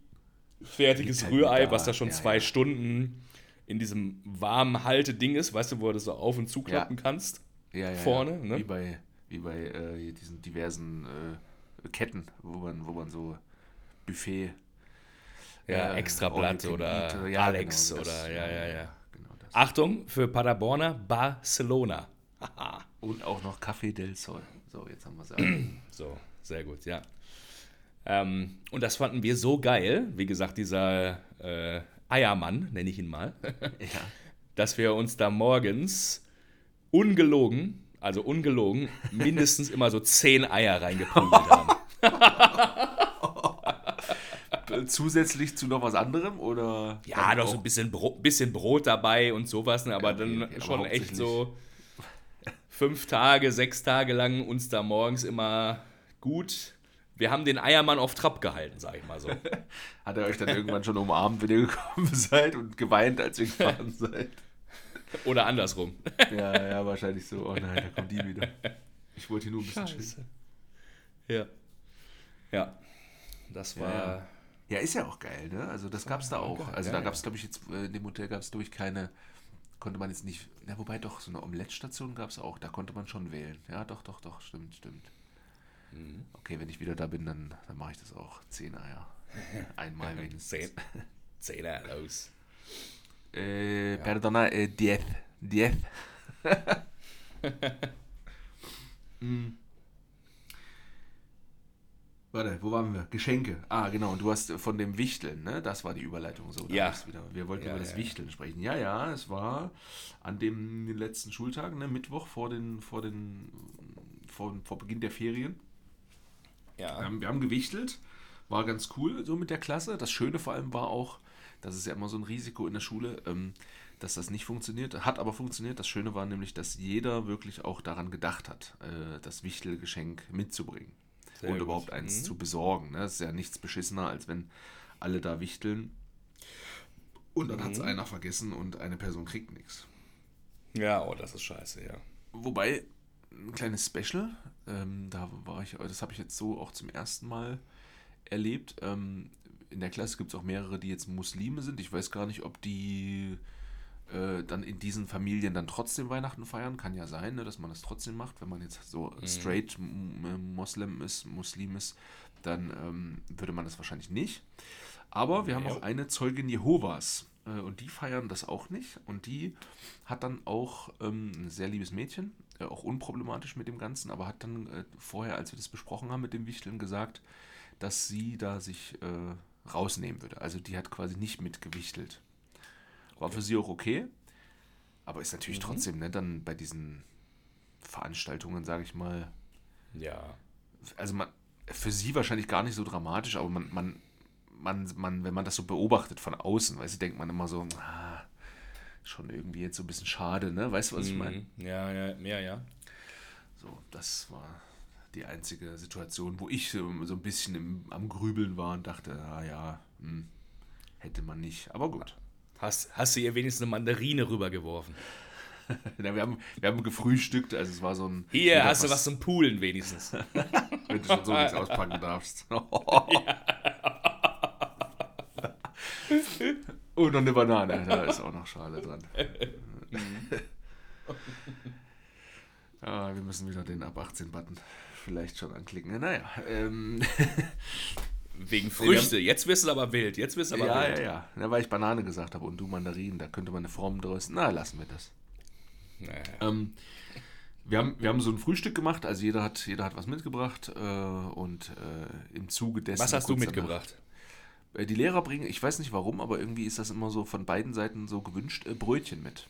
fertiges halt Rührei, da, was da schon ja, zwei ja. Stunden in diesem warmen Halteding ist, weißt du, wo du das so auf- und zuklappen kannst. Ja, ja, Vorne, ne? Wie bei, wie bei äh, diesen diversen äh, Ketten, wo man, wo man so Buffet. Ja, äh, Extrablatt oder eat, ja, Alex genau, das, oder ja, ja, ja. Genau. Achtung, für Paderborner, Barcelona. Und auch noch Café del Sol. So, jetzt haben wir es. So, sehr gut, ja. Ähm, und das fanden wir so geil, wie gesagt, dieser äh, Eiermann, nenne ich ihn mal, ja. dass wir uns da morgens ungelogen, also ungelogen, mindestens immer so zehn Eier reingeprügelt haben. Äh, Zusätzlich zu noch was anderem oder? Ja, noch so ein bisschen, Bro bisschen Brot dabei und sowas, ne? aber okay, dann aber schon echt so fünf Tage, sechs Tage lang uns da morgens immer gut. Wir haben den Eiermann auf Trab gehalten, sag ich mal so. Hat er euch dann irgendwann schon umarmt, wenn ihr gekommen seid und geweint, als ihr gefahren seid? Oder andersrum. Ja, ja, wahrscheinlich so. Oh nein, da kommt die wieder. Ich wollte hier nur ein bisschen chillen. Ja. Ja. Das war. Ja, Ja, ist ja auch geil, ne? Also das gab es da auch. geil, Also da gab es, glaube ich, jetzt äh, in dem Hotel gab es, glaube ich, keine, konnte man jetzt nicht, na wobei doch, so eine Omelette-Station gab es auch, da konnte man schon wählen. Ja, doch, doch, doch, stimmt, stimmt. Mhm. Okay, wenn ich wieder da bin, dann, dann mache ich das auch. Zehn Eier. Einmal wenigstens. Zehn. Zehner los. Äh, Perdona, äh, diez. Diez. Hm. Warte, wo waren wir? Geschenke. Ah, genau. Und du hast von dem Wichteln, ne? Das war die Überleitung so. Ja. Wir wollten Ja, über das ja. Wichteln sprechen. Ja, ja, es war an dem den letzten Schultagen, ne? Mittwoch vor den, vor den, vor, vor Beginn der Ferien. Wir Ja. haben, wir haben gewichtelt, war ganz cool so mit der Klasse. Das Schöne vor allem war auch, das ist ja immer so ein Risiko in der Schule, ähm, dass das nicht funktioniert. Hat aber funktioniert. Das Schöne war nämlich, dass jeder wirklich auch daran gedacht hat, äh, das Wichtelgeschenk mitzubringen. Sehr und gut. überhaupt eins Mhm. zu besorgen. Ne? Das ist ja nichts beschissener, als wenn alle da wichteln. Und dann hat es Mhm. einer vergessen und eine Person kriegt nichts. Ja, oh, das ist scheiße, ja. Wobei, ein kleines Special, ähm, da war ich, das habe ich jetzt so auch zum ersten Mal erlebt. Ähm, in der Klasse gibt es auch mehrere, die jetzt Muslime sind. Ich weiß gar nicht, ob die äh, dann in diesen Familien dann trotzdem Weihnachten feiern. Kann ja sein, ne, dass man das trotzdem macht. Wenn man jetzt so straight m- m- Moslem ist, Muslim ist, dann ähm, würde man das wahrscheinlich nicht. Aber wir haben auch eine Zeugin Jehovas äh, und die feiern das auch nicht. Und die hat dann auch ähm, ein sehr liebes Mädchen, äh, auch unproblematisch mit dem Ganzen, aber hat dann äh, vorher, als wir das besprochen haben mit dem Wichteln, gesagt, dass sie da sich äh, rausnehmen würde. Also die hat quasi nicht mitgewichtelt. War für sie auch okay, aber ist natürlich trotzdem, ne, dann bei diesen Veranstaltungen, sage ich mal, Ja. also man, für sie wahrscheinlich gar nicht so dramatisch, aber man, man, man, man, wenn man das so beobachtet von außen, weißt du, denkt man immer so, ah, schon irgendwie jetzt so ein bisschen schade, ne? Weißt du, was ich meine? Mhm. Ja, ja, ja, ja. So, das war die einzige Situation, wo ich so, so ein bisschen im, am Grübeln war und dachte, ah ja, hm, hätte man nicht. Aber gut. Hast, hast du ihr wenigstens eine Mandarine rübergeworfen? Ja, wir, haben, wir haben gefrühstückt, also es war so ein. Hier, hast du was zum Poolen wenigstens. Wenn du schon so nichts auspacken darfst. Und noch eine Banane, da ist auch noch Schale dran. ah, wir müssen wieder den Ab 18-Button vielleicht schon anklicken. Naja, ähm, Wegen Früchte. Jetzt wirst du aber wild. Jetzt wirst du aber ja, wild. ja, ja. ja. Weil ich Banane gesagt habe und du Mandarinen, da könnte man eine Form draus. Na, lassen wir das. Naja. Ähm, wir, haben, wir haben so ein Frühstück gemacht, also jeder hat, jeder hat was mitgebracht äh, und äh, im Zuge dessen. Was hast du kurz danach- mitgebracht? Äh, Die Lehrer bringen, ich weiß nicht warum, aber irgendwie ist das immer so von beiden Seiten so gewünscht, äh, Brötchen mit.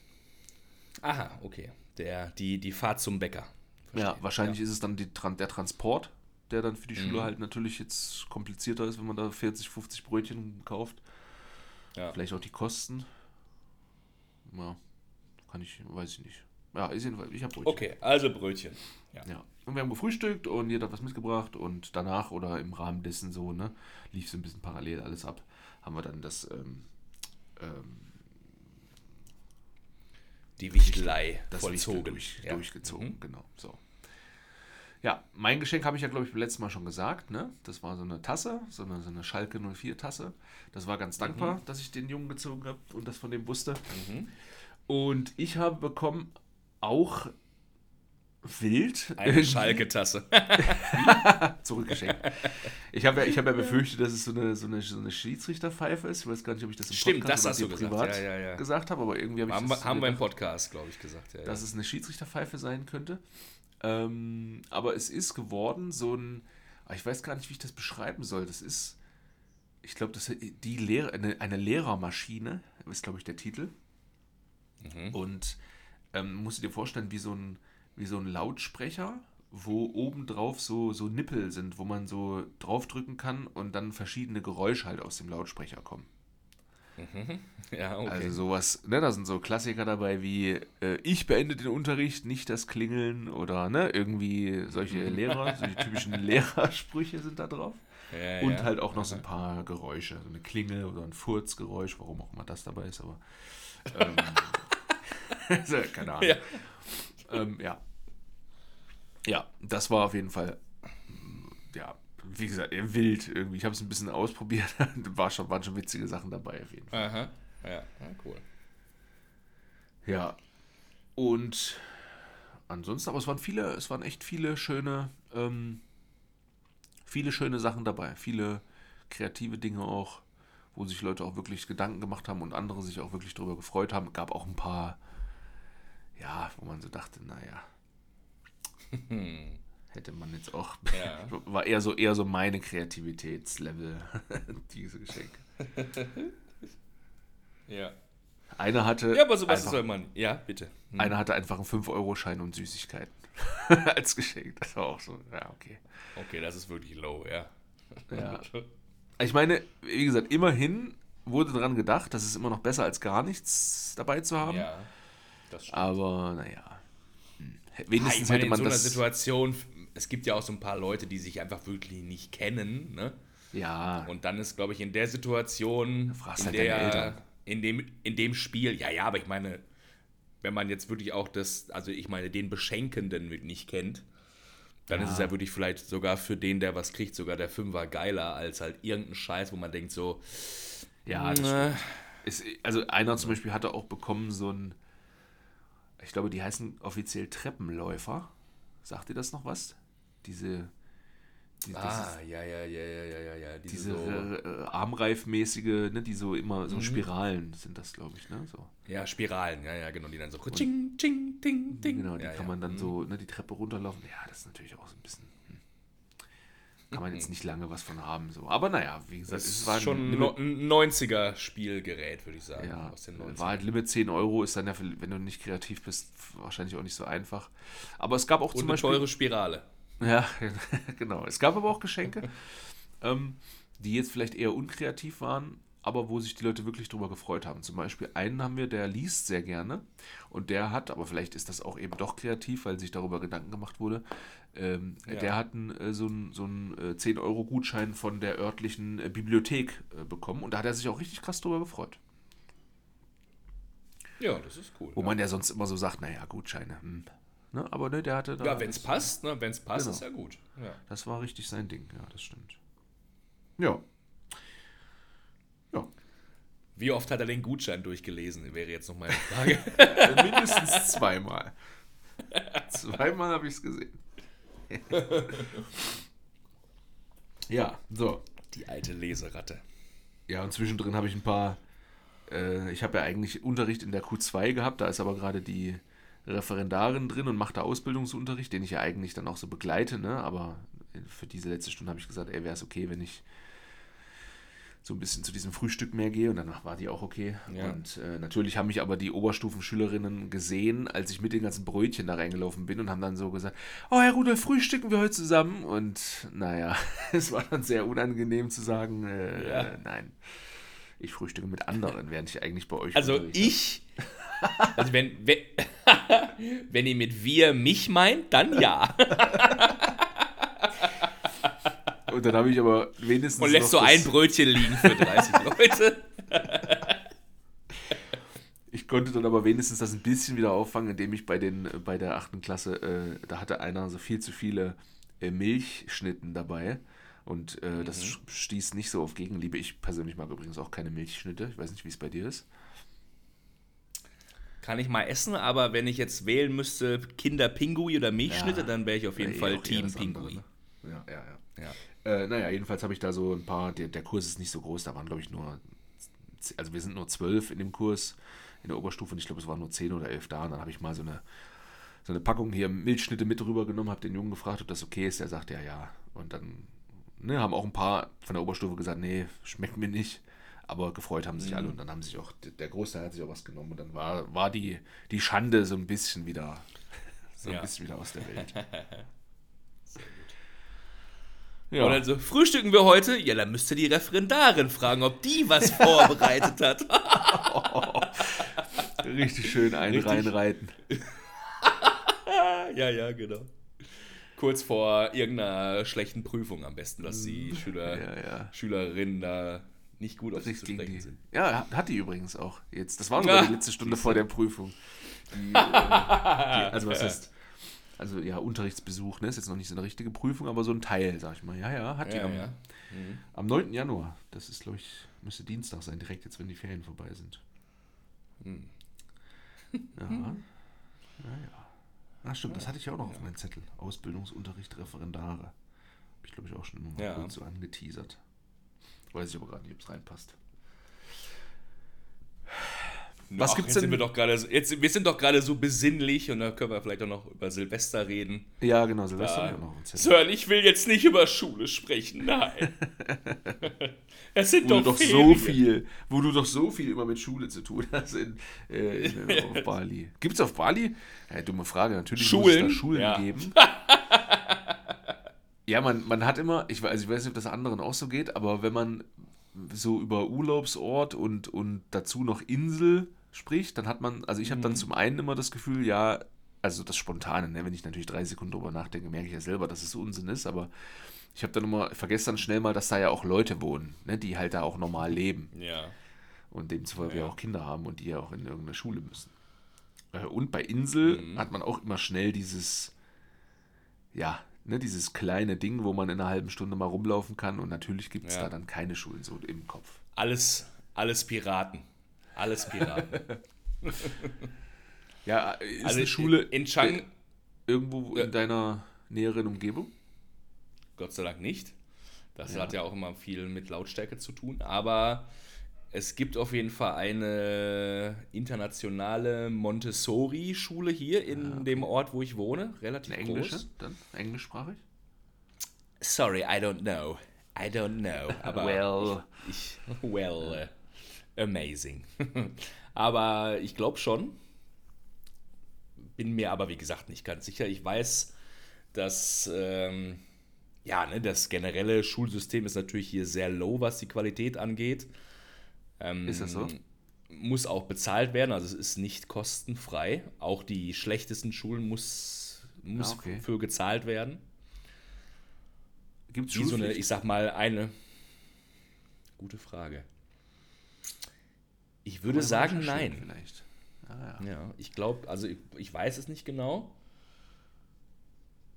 Aha, okay. Der, die, die Fahrt zum Bäcker. Ja, Verstehe. wahrscheinlich ist es dann die, der Transport, der dann für die Mhm. halt natürlich jetzt komplizierter ist, wenn man da 40, 50 Brötchen kauft. Ja. Vielleicht auch die Kosten. Ja, kann ich, weiß ich nicht. Ja, ist jedenfalls, ich habe Brötchen. Okay, also Brötchen. Ja. Ja. Und wir haben gefrühstückt und jeder hat was mitgebracht und danach oder im Rahmen dessen so, ne, lief so ein bisschen parallel alles ab, haben wir dann das ähm, ähm, Die Wichtelei das vollzogen. Wichtel durch, ja. durchgezogen, Mhm. genau. So. Ja, mein Geschenk habe ich ja, glaube ich, beim letzten Mal schon gesagt. Ne? Das war so eine Tasse, so eine, so eine Schalke 04 Tasse. Das war ganz dankbar, dass ich den Jungen gezogen habe und das von dem wusste. Und ich habe bekommen auch wild Eine Schalke-Tasse. zurückgeschenkt. Ich habe ja, ich habe ja befürchtet, dass es so eine, so eine, so eine Schiedsrichterpfeife ist. Ich weiß gar nicht, ob ich das im Stimmt, Podcast das hast oder du dir gesagt. privat Ja, ja, ja. gesagt habe, aber irgendwie habe ich haben das wir, haben wir im Podcast, glaube ich, gesagt. Ja, dass es eine Schiedsrichterpfeife sein könnte. Ähm, aber es ist geworden so ein, ah, ich weiß gar nicht, wie ich das beschreiben soll. Das ist, ich glaube, das die Lehrer, eine, eine Lehrermaschine ist, glaube ich, der Titel. Mhm. Und ähm, musst du dir vorstellen, wie so ein, wie so ein Lautsprecher, wo obendrauf so, so Nippel sind, wo man so draufdrücken kann und dann verschiedene Geräusche halt aus dem Lautsprecher kommen. ja okay. Also sowas, ne, da sind so Klassiker dabei wie äh, ich beende den Unterricht, nicht das Klingeln oder ne, irgendwie solche Lehrer, solche typischen Lehrersprüche sind da drauf. ja, Und ja. halt auch noch so ein paar Geräusche, so eine Klingel oder ein Furzgeräusch, warum auch immer das dabei ist, aber ähm, also, keine Ahnung. Ja. Ähm, ja. Ja, das war auf jeden Fall, ja, wie gesagt, eher wild irgendwie. Ich habe es ein bisschen ausprobiert, war schon, waren schon witzige Sachen dabei auf jeden Fall. Aha. Ja, ja, cool. Ja. Und ansonsten, aber es waren viele, es waren echt viele schöne, ähm, viele schöne Sachen dabei. Viele kreative Dinge auch, wo sich Leute auch wirklich Gedanken gemacht haben und andere sich auch wirklich darüber gefreut haben. Gab auch ein paar, ja, wo man so dachte, naja, hätte man jetzt auch, Ja. war eher so, eher so meine Kreativitätslevel, diese Geschenke. Ja. Einer hatte. Ja, aber sowas einfach- soll man. Ja, bitte. Hm. Einer hatte einfach einen 5-Euro-Schein und Süßigkeiten als Geschenk. Das war auch so, ja, okay. Okay, das ist wirklich low, ja. Ja. Ich meine, wie gesagt, immerhin wurde daran gedacht, das ist immer noch besser als gar nichts dabei zu haben. Ja, das stimmt. Aber naja. hm. Ja, Wenigstens ich meine, hätte in man so einer das. Situation, es gibt ja auch so ein paar Leute, die sich einfach wirklich nicht kennen, ne? Ja, Und dann ist, glaube ich, in der Situation, in, halt der, in, dem, in dem Spiel, ja, ja, aber ich meine, wenn man jetzt wirklich auch das, also ich meine, den Beschenkenden mit nicht kennt, dann ist es ja wirklich vielleicht sogar für den, der was kriegt, sogar der Fünfer geiler als halt irgendein Scheiß, wo man denkt so, ja, das äh, ist, also einer zum Beispiel hatte auch bekommen so ein, ich glaube, die heißen offiziell Treppenläufer. Sagt ihr das noch was? Diese, die, ah, ja, ja, ja, ja, ja, ja, ja, diese, diese so, Mhm. äh, Armreifmäßige, ne, die so immer, so Spiralen sind das, glaube ich, ne? So. ja, Spiralen, ja, ja, genau, die dann so, ching, ching, ding, ding. Genau, die ja, kann ja. man dann Mhm. so, ne, die Treppe runterlaufen. Ja, das ist natürlich auch so ein bisschen. Hm. Kann man jetzt nicht lange was von haben, so. Aber naja, wie gesagt, Das es ist war schon ein Limit, no- ein 90er-Spielgerät, würde ich sagen. ja, aus den 90ern. war halt Limit 10 Euro, ist dann ja, wenn du nicht kreativ bist, wahrscheinlich auch nicht so einfach. Aber es gab auch Und zum eine Beispiel. teure Spirale. Ja, genau. Es gab aber auch Geschenke, ähm, die jetzt vielleicht eher unkreativ waren, aber wo sich die Leute wirklich drüber gefreut haben. Zum Beispiel einen haben wir, der liest sehr gerne und der hat, aber vielleicht ist das auch eben doch kreativ, weil sich darüber Gedanken gemacht wurde, ähm, Ja. der hat einen, äh, so einen, so einen äh, 10-Euro-Gutschein von der örtlichen äh, Bibliothek äh, bekommen und da hat er sich auch richtig krass drüber gefreut. Ja, das ist cool. Wo ja. man ja sonst immer so sagt, naja, Gutscheine. Hm. Ne? Aber ne, der hatte da. ja, wenn es passt, ne? wenn es passt, Genau. ist ja gut. Ja. Das war richtig sein Ding, ja, das stimmt. Ja. Ja. Wie oft hat er den Gutschein durchgelesen, wäre jetzt noch meine Frage. Mindestens zweimal. zweimal habe ich es gesehen. ja, so. Die alte Leseratte. Ja, und zwischendrin habe ich ein paar. Äh, ich habe ja eigentlich Unterricht in der Q2 gehabt, da ist aber gerade die Referendarin drin und macht da Ausbildungsunterricht, den ich ja eigentlich dann auch so begleite, ne? Aber für diese letzte Stunde habe ich gesagt, ey, wäre es okay, wenn ich so ein bisschen zu diesem Frühstück mehr gehe und danach war die auch okay. Ja. Und äh, natürlich haben mich aber die Oberstufenschülerinnen gesehen, als ich mit den ganzen Brötchen da reingelaufen bin und haben dann so gesagt, oh Herr Rudolf, frühstücken wir heute zusammen. Und naja, es war dann sehr unangenehm zu sagen, äh, Ja. äh, nein, ich frühstücke mit anderen, während ich eigentlich bei euch Also ich. Also wenn, wenn, wenn ihr mit wir mich meint, dann ja. Und dann habe ich aber wenigstens Und lässt so ein Brötchen liegen für 30 Leute. Ich konnte dann aber wenigstens das ein bisschen wieder auffangen, indem ich bei, den, bei der achten Klasse, äh, da hatte einer so viel zu viele äh, Milchschnitten dabei. Und äh, Mhm. das stieß nicht so auf Gegenliebe. Ich persönlich mag übrigens auch keine Milchschnitte. Ich weiß nicht, wie es bei dir ist. Kann ich mal essen, aber wenn ich jetzt wählen müsste, Kinderpingui oder Milchschnitte, Ja. dann wäre ich auf jeden Ja, eh Fall eher Team Pingui. ne? Ja, ja, ja. Ja. Äh, naja, jedenfalls habe ich da so ein paar, der, der Kurs ist nicht so groß, da waren glaube ich nur, also wir sind nur zwölf in dem Kurs in der Oberstufe und ich glaube es waren nur zehn oder elf da und dann habe ich mal so eine, so eine Packung hier Milchschnitte mit rübergenommen, habe den Jungen gefragt, ob das okay ist, der sagt ja, ja und dann ne, haben auch ein paar von der Oberstufe gesagt, nee, schmeckt mir nicht, aber gefreut haben sich alle und dann haben sich auch, der Großteil hat sich auch was genommen und dann war, war die, die Schande so ein bisschen wieder, so ein Ja. bisschen wieder aus der Welt. Und dann so, frühstücken wir heute? Ja, dann müsst ihr die Referendarin fragen, ob die was vorbereitet hat. Richtig schön einen Richtig. reinreiten. ja, ja, genau. Kurz vor irgendeiner schlechten Prüfung am besten, dass die Schüler, Ja, ja. Schülerinnen da nicht gut auf sich zu sprechen sind. Ja, hat- die übrigens auch. Jetzt, das war sogar Ja. die letzte Stunde vor der Prüfung. Die, äh, die, also was heißt, also ja, Unterrichtsbesuch, ne? Ist jetzt noch nicht so eine richtige Prüfung, aber so ein Teil, sag ich mal. Ja, ja, hat die Ja, am, ja. am 9. Januar. Das ist, glaube ich, müsste Dienstag sein, direkt jetzt, wenn die Ferien vorbei sind. Hm. Ja. Ja, ja. Ah, stimmt, das hatte ich ja auch noch auf meinem Zettel. Ausbildungsunterricht, Referendare. Habe ich, glaube ich, auch schon mal kurz so angeteasert. Weiß ich aber gerade nicht, ob es reinpasst. Was Ach, gibt's jetzt denn- Sind wir, doch gerade, so- jetzt, wir sind doch gerade so besinnlich und da können wir vielleicht auch noch über Silvester reden. Ja, genau, Silvester auch noch. Sören, ich will jetzt nicht über Schule sprechen, nein. es sind Wo doch, doch so viel, wo du doch so viel immer mit Schule zu tun hast in, äh, in, auf Bali. Gibt es auf Bali? Ja, dumme Frage, natürlich muss Schulen? es da Schulen Ja. geben. ja, man, man hat immer, ich, we- also ich weiß nicht, ob das anderen auch so geht, aber wenn man so über Urlaubsort und, und dazu noch Insel spricht, dann hat man, also ich habe Mhm. dann zum einen immer das Gefühl, ja, also das Spontane, ne, wenn ich natürlich drei Sekunden drüber nachdenke, merke ich ja selber, dass es Unsinn ist, aber ich habe dann immer, vergesse dann schnell mal, dass da ja auch Leute wohnen, ne, die halt da auch normal leben Ja. und demzufolge ja Ja. auch Kinder haben und die ja auch in irgendeine Schule müssen. Äh, Und bei Insel Mhm. hat man auch immer schnell dieses, ja, ne, dieses kleine Ding, wo man in einer halben Stunde mal rumlaufen kann und natürlich gibt es Ja. da dann keine Schulen so im Kopf. Alles, alles Piraten. Alles Piraten. Ja, ist also eine Schule in Chang, irgendwo Ja. in deiner näheren Umgebung? Gott sei Dank nicht. Das Ja. hat ja auch immer viel mit Lautstärke zu tun, aber es gibt auf jeden Fall eine internationale Montessori-Schule hier in dem Ort, wo ich wohne, relativ Eine englische? groß. Dann englischsprachig? Sorry, I don't know. I don't know. Aber Well. ich, ich well, äh, amazing. aber ich glaube schon. Bin mir aber wie gesagt nicht ganz sicher. Ich weiß, dass ähm, ja, ne, das generelle Schulsystem ist natürlich hier sehr low, was die Qualität angeht. Ähm, Ist das so? Muss auch bezahlt werden, also es ist nicht kostenfrei. Auch die schlechtesten Schulen muss, muss Ah, okay. für gezahlt werden. Gibt es Wie so eine, ich sag mal, eine. Gute Frage. Ich würde Oder sagen, nein. Vielleicht. Ah, ja. Ja, ich glaube, also ich, ich weiß es nicht genau.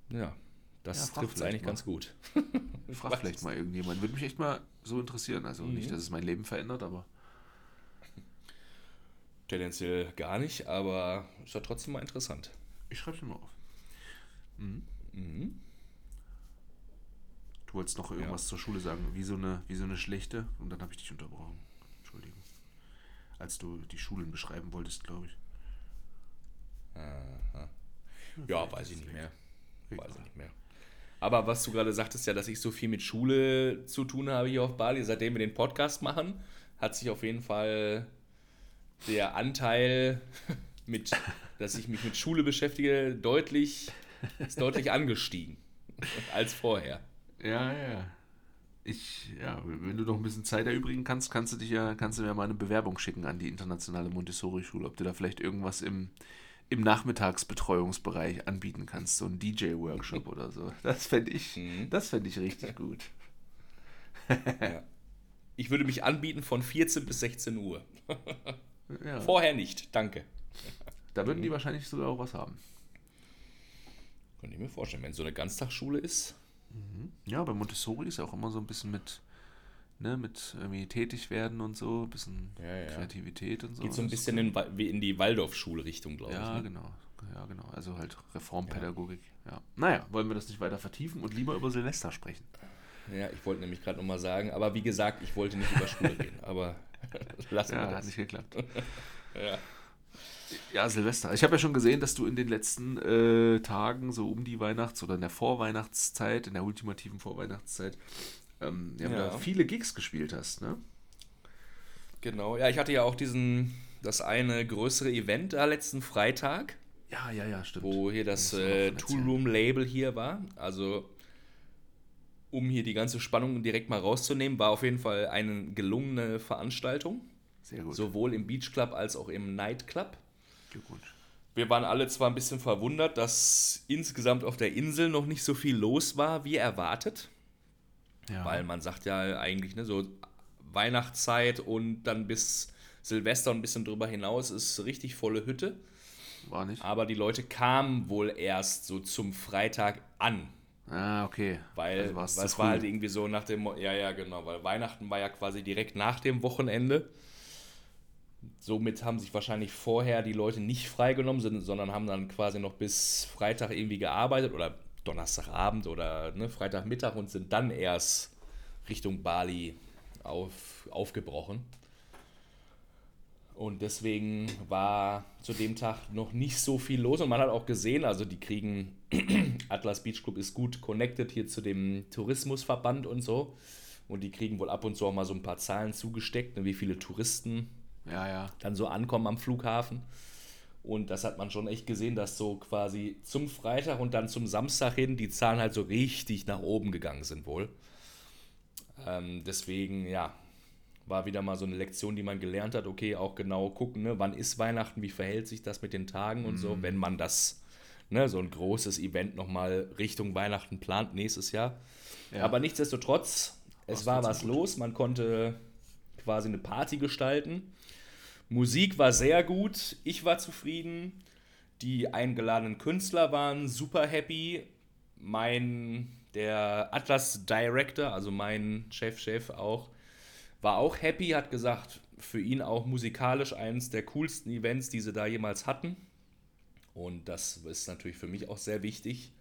Ja, das Ja, trifft es vielleicht eigentlich mal. ganz gut. Frag vielleicht mal irgendjemand. Würde mich echt mal so interessieren. Also Mhm. nicht, dass es mein Leben verändert, aber Tendenziell gar nicht, aber ist ja trotzdem mal interessant. ich schreibe es mir mal auf. Mhm. Du wolltest noch irgendwas zur Schule sagen, wie so eine, wie so eine schlechte, und dann habe ich dich unterbrochen. Entschuldigung. Als du die Schulen beschreiben wolltest, glaube ich. Ja, weiß ich nicht mehr. Weiß ich nicht mehr. Aber was du gerade sagtest, ja, dass ich so viel mit Schule zu tun habe hier auf Bali, seitdem wir den Podcast machen, hat sich auf jeden Fall der Anteil, mit, dass ich mich mit Schule beschäftige, deutlich, ist deutlich angestiegen als vorher. Ja, ja. Ich, ja, wenn du noch ein bisschen Zeit erübrigen kannst, kannst du dich ja, kannst du mir mal eine Bewerbung schicken an die internationale Montessori-Schule, ob du da vielleicht irgendwas im, im Nachmittagsbetreuungsbereich anbieten kannst, so ein DJ-Workshop oder so. Das fände ich, Mhm. das fände ich richtig gut. Ja. Ich würde mich anbieten von 14 bis 16 Uhr. Ja, Vorher nicht, danke. da würden die wahrscheinlich sogar auch was haben. Könnte ich mir vorstellen, wenn es so eine Ganztagsschule ist. Ja, bei Montessori ist ja auch immer so ein bisschen mit, ne, mit irgendwie tätig werden und so, ein bisschen Ja, ja. Kreativität und so. Geht so ein bisschen in, in die Waldorfschulrichtung, glaube Ja, ich. Ne? genau. Ja, genau. Also halt Reformpädagogik. Ja. Naja, wollen wir das nicht weiter vertiefen und lieber über Silvester sprechen? Ja, ich wollte nämlich gerade nochmal sagen, aber wie gesagt, ich wollte nicht über Schule reden, aber lassen wir Ja, hat nicht geklappt. Ja. Ja, Silvester. Ich habe ja schon gesehen, dass du in den letzten äh, Tagen, so um die Weihnachts- oder in der Vorweihnachtszeit, in der ultimativen Vorweihnachtszeit, ähm, ja, Ja. da viele Gigs gespielt hast, ne? Genau, ja, ich hatte ja auch diesen, das eine größere Event da letzten Freitag, Ja, ja, ja, stimmt. wo hier das äh, von Tool erzählen. Room Label hier war. Also, um hier die ganze Spannung direkt mal rauszunehmen, war auf jeden Fall eine gelungene Veranstaltung. Sehr gut. Sowohl im Beach Club als auch im Night Club. Glückwunsch. Wir waren alle zwar ein bisschen verwundert, dass insgesamt auf der Insel noch nicht so viel los war, wie erwartet. Ja. Weil man sagt ja eigentlich, ne, so Weihnachtszeit und dann bis Silvester und ein bisschen drüber hinaus ist richtig volle Hütte. War nicht? Aber die Leute kamen wohl erst so zum Freitag an. Ah, okay. Weil, Also weil es war halt irgendwie so nach dem, ja, ja, genau, weil Weihnachten war ja quasi direkt nach dem Wochenende. Somit haben sich wahrscheinlich vorher die Leute nicht freigenommen, sondern haben dann quasi noch bis Freitag irgendwie gearbeitet oder Donnerstagabend oder ne, Freitagmittag und sind dann erst Richtung Bali auf, aufgebrochen. Und deswegen war zu dem Tag noch nicht so viel los. Und man hat auch gesehen, also die kriegen, Atlas Beach Club ist gut connected hier zu dem Tourismusverband und so. Und die kriegen wohl ab und zu auch mal so ein paar Zahlen zugesteckt, ne, wie viele Touristen Ja, ja. dann so ankommen am Flughafen. Und das hat man schon echt gesehen, dass so quasi zum Freitag und dann zum Samstag hin die Zahlen halt so richtig nach oben gegangen sind wohl. Ähm, deswegen, ja, war wieder mal so eine Lektion, die man gelernt hat. Okay, auch genau gucken, ne, wann ist Weihnachten, wie verhält sich das mit den Tagen und so, wenn man das, ne, so ein großes Event nochmal Richtung Weihnachten plant nächstes Jahr. Ja. Aber nichtsdestotrotz, es Was war was gut. los, man konnte quasi eine Party gestalten. Musik war sehr gut, ich war zufrieden. Die eingeladenen Künstler waren super happy. Mein, der Atlas Director, also mein Chef-Chef auch, war auch happy, hat gesagt, für ihn auch musikalisch eines der coolsten Events, die sie da jemals hatten. Und das ist natürlich für mich auch sehr wichtig,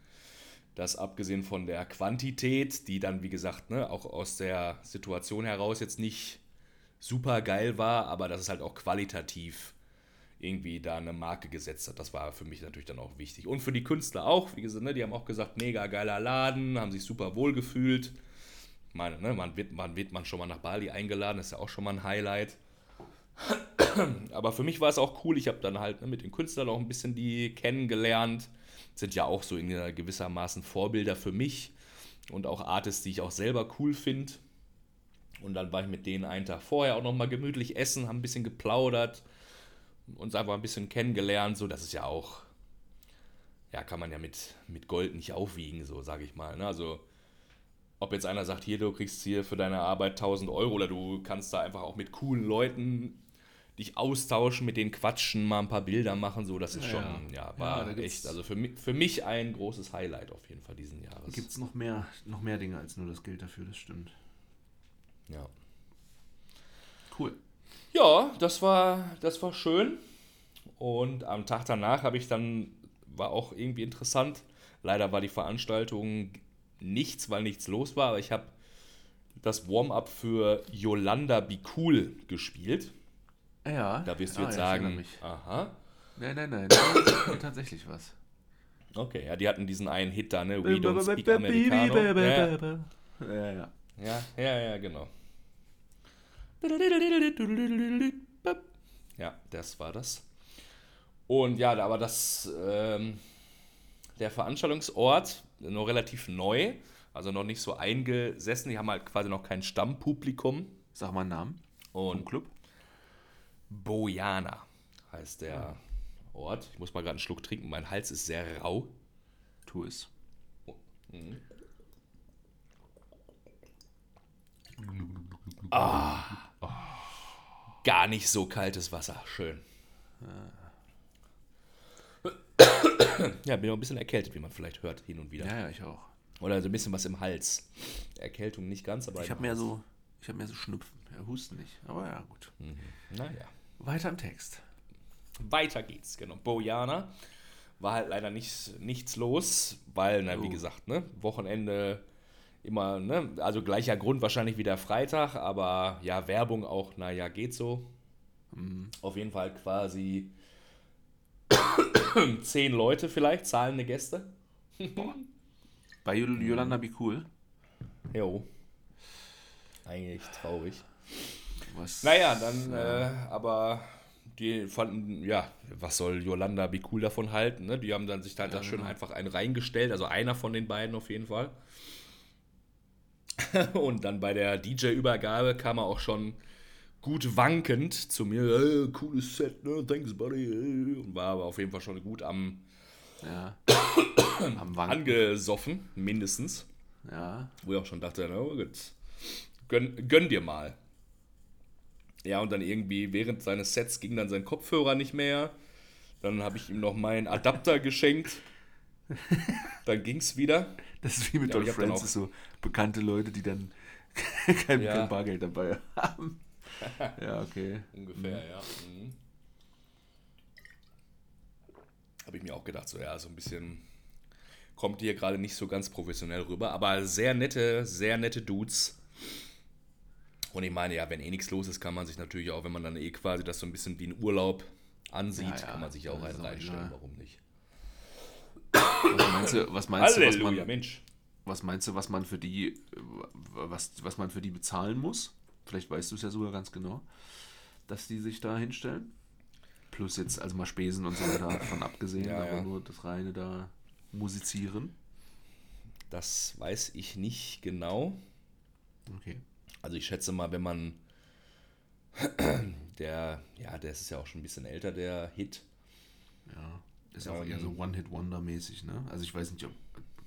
dass abgesehen von der Quantität, die dann, wie gesagt, ne, auch aus der Situation heraus jetzt nicht super geil war, aber dass es halt auch qualitativ irgendwie da eine Marke gesetzt hat. Das war für mich natürlich dann auch wichtig. Und für die Künstler auch, wie gesagt, ne, die haben auch gesagt, mega geiler Laden, haben sich super wohl gefühlt. Meine, ne, man wird, man wird man schon mal nach Bali eingeladen, ist ja auch schon mal ein Highlight. Aber für mich war es auch cool, ich habe dann halt ne, mit den Künstlern auch ein bisschen die kennengelernt. Sind ja auch so in gewissermaßen Vorbilder für mich und auch Artists, die ich auch selber cool finde. Und dann war ich mit denen einen Tag vorher auch nochmal gemütlich essen, haben ein bisschen geplaudert, uns einfach ein bisschen kennengelernt. So, das ist ja auch, ja, kann man ja mit, mit Gold nicht aufwiegen, so sage ich mal. Ne? Also, ob jetzt einer sagt, hier, du kriegst hier für deine Arbeit 1000 Euro oder du kannst da einfach auch mit coolen Leuten dich austauschen, mit denen quatschen, mal ein paar Bilder machen, so, das ist Ja, schon, ja. ja, war Ja, echt, also für mich, für mich ein großes Highlight auf jeden Fall diesen Jahres. Gibt es noch mehr, noch mehr Dinge als nur das Geld dafür, das stimmt. Ja. Cool. Ja, das war, das war schön. Und am Tag danach habe ich dann, war auch irgendwie interessant. Leider war die Veranstaltung nichts, weil nichts los war, aber ich habe das Warm-up für Yolanda Be Cool gespielt. Ja. Da wirst du ah, jetzt erinnere sagen, Mich. aha. Nein, nein, nein. Da tatsächlich was. Okay, ja, die hatten diesen einen Hit da, ne? We don't speak Americano. Ja, Ja, ja. Ja, ja, ja, genau. Ja, das war das. Und ja, aber das, ähm, der Veranstaltungsort, noch relativ neu, also noch nicht so eingesessen. Die haben halt quasi noch kein Stammpublikum. Sag mal einen Namen. Vom Und Club. Bojana heißt der Ort. Ich muss mal gerade einen Schluck trinken, mein Hals ist sehr rau. Tu es. Gar nicht so kaltes Wasser. Schön. Ja, bin auch ein bisschen erkältet, wie man vielleicht hört, hin und wieder. Ja, ja, ich auch. Oder so ein bisschen was im Hals. Erkältung nicht ganz, aber. Ich habe mehr so, ich habe mehr so Schnupfen. Ja, Husten nicht. Aber ja, gut. Naja. Weiter im Text. Weiter geht's, genau. Bojana war halt leider nichts, nichts los, weil, na, wie Oh. gesagt, ne, Wochenende immer, ne, also gleicher Grund wahrscheinlich wie der Freitag, aber ja, Werbung auch, naja, geht so. Auf jeden Fall quasi zehn Leute vielleicht, zahlende Gäste. Bei Jol Yolanda Be Cool. Jo. Eigentlich traurig. Was? Naja, dann, äh, aber die fanden, ja, was soll Yolanda Be Cool davon halten, ne? Die haben dann sich halt da schön einfach einen reingestellt, also einer von den beiden auf jeden Fall. Und dann bei der DJ-Übergabe kam er auch schon gut wankend zu mir, äh, cooles Set, ne? Thanks, buddy. Und war aber auf jeden Fall schon gut am Ja. Am angesoffen, mindestens. Ja. Wo ich auch schon dachte, na gut, gönn, gönn dir mal. Ja, und dann irgendwie während seines Sets ging dann sein Kopfhörer nicht mehr. Dann habe ich ihm noch meinen Adapter geschenkt. Dann ging's wieder. Das ist wie mit Ja, Don Francis, so bekannte Leute, die dann kein, Ja. kein Bargeld dabei haben. ja, okay. Ungefähr, ja. Mhm. Habe ich mir auch gedacht, so ja, so ein bisschen kommt hier gerade nicht so ganz professionell rüber, aber sehr nette, sehr nette Dudes. Und ich meine, ja, wenn eh nichts los ist, kann man sich natürlich auch, wenn man dann eh quasi das so ein bisschen wie ein Urlaub ansieht, Ja, ja, kann man sich auch einen auch reinstellen, warum nicht? Was meinst du, was meinst du, was Halleluja, man, Mensch. was meinst du, was man für die, was, was man für die bezahlen muss? Vielleicht weißt du es ja sogar ganz genau, dass die sich da hinstellen. Plus jetzt, also mal Spesen und so davon abgesehen, Ja, aber ja. nur das reine da musizieren. Das weiß ich nicht genau. Okay. Also ich schätze mal, wenn man der, ja, der ist ja auch schon ein bisschen älter, der Hit. Ja. Ist auch Ähm, eher so One-Hit-Wonder-mäßig, ne? Also ich weiß nicht, ob.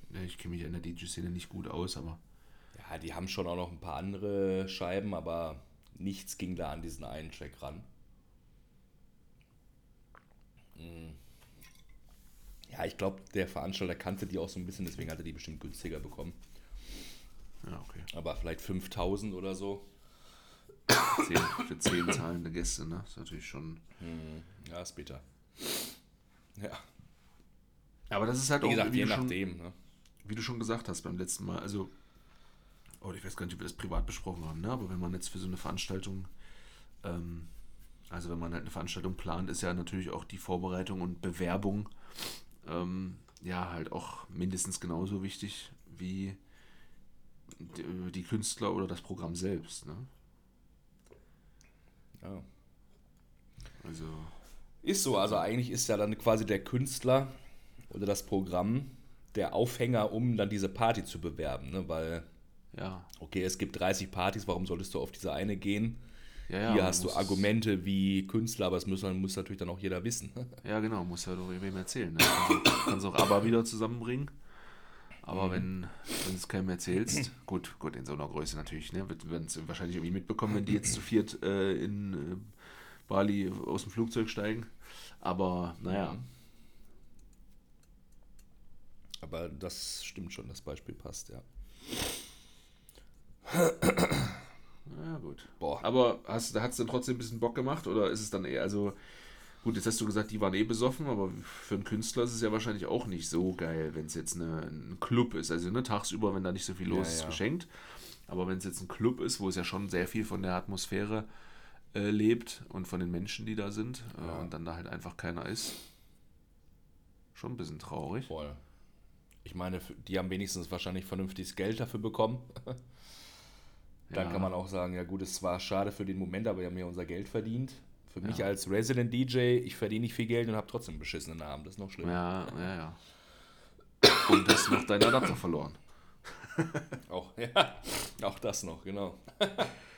ne, Ich kenne mich ja in der DJ-Szene nicht gut aus, aber. Ja, die haben schon auch noch ein paar andere Scheiben, aber nichts ging da an diesen einen Track ran. Mm. Ja, ich glaube, der Veranstalter kannte die auch so ein bisschen, deswegen hat er die bestimmt günstiger bekommen. Ja, okay. Aber vielleicht 5000 oder so. Zehn, für zehn zahlende Gäste, ne? Ist natürlich schon. Ja, ist bitter. Ja, Aber das ist halt wie auch, gesagt, wie je du, schon, nachdem. Ne? wie du schon gesagt hast beim letzten Mal. Also, oh, ich weiß gar nicht, ob wir das privat besprochen haben, ne? Aber wenn man jetzt für so eine Veranstaltung, ähm, also wenn man halt eine Veranstaltung plant, ist ja natürlich auch die Vorbereitung und Bewerbung, ähm, ja, halt auch mindestens genauso wichtig wie die, die Künstler oder das Programm selbst, ne? Ja. Also, Ist so, also eigentlich ist ja dann quasi der Künstler oder das Programm der Aufhänger, um dann diese Party zu bewerben, ne? Weil, ja. okay, es gibt 30 Partys, warum solltest du auf diese eine gehen? Ja, ja, Hier hast du Argumente wie Künstler, aber das muss, muss natürlich dann auch jeder wissen. Ja, genau, muss ja doch wem erzählen. Ne? Kannst, auch, aber wieder zusammenbringen. Aber Mhm. wenn, wenn du es keinem erzählst, gut, gut, in so einer Größe natürlich, ne? Wir werden es wahrscheinlich irgendwie mitbekommen, wenn die jetzt zu viert äh, in äh, Bali aus dem Flugzeug steigen. Aber naja. Aber das stimmt schon, das Beispiel passt, ja. na gut. Boah. Aber hast, hat es dann trotzdem ein bisschen Bock gemacht oder ist es dann eher, also gut, jetzt hast du gesagt, die waren eh besoffen, aber für einen Künstler ist es ja wahrscheinlich auch nicht so geil, wenn es jetzt eine, ein Club ist. Also ne, tagsüber, wenn da nicht so viel los Ja, ist, ja. geschenkt. Aber wenn es jetzt ein Club ist, wo es ja schon sehr viel von der Atmosphäre äh, lebt und von den Menschen, die da sind, äh, Ja. und dann da halt einfach keiner ist, schon ein bisschen traurig. Voll. Ich meine, die haben wenigstens wahrscheinlich vernünftiges Geld dafür bekommen. Dann Ja. kann man auch sagen, ja gut, es war schade für den Moment, aber wir haben ja unser Geld verdient. Für mich Ja. als Resident DJ, ich verdiene nicht viel Geld und habe trotzdem einen beschissenen Abend. Das ist noch schlimmer. Ja, ja, ja. Und hast noch deinen Adapter verloren. Auch, ja, auch das noch, genau.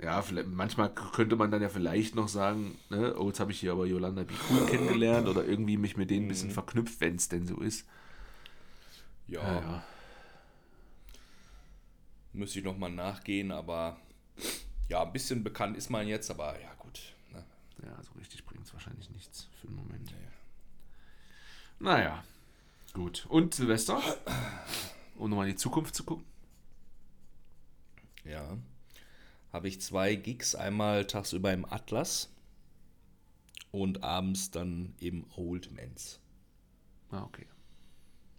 Ja, vielleicht, manchmal könnte man dann ja vielleicht noch sagen, ne, oh, jetzt habe ich hier aber Yolanda Be Cool kennengelernt oder irgendwie mich mit denen ein bisschen verknüpft, wenn es denn so ist. Ja, Ja, ja. müsste ich nochmal nachgehen, aber ja, ein bisschen bekannt ist man jetzt, aber ja gut. Ne? Ja, so richtig bringt es wahrscheinlich nichts für den Moment. Naja, gut. Und Silvester? Um nochmal in die Zukunft zu gucken. Ja. Habe ich zwei Gigs, einmal tagsüber im Atlas und abends dann im Old Mans. Ah, okay.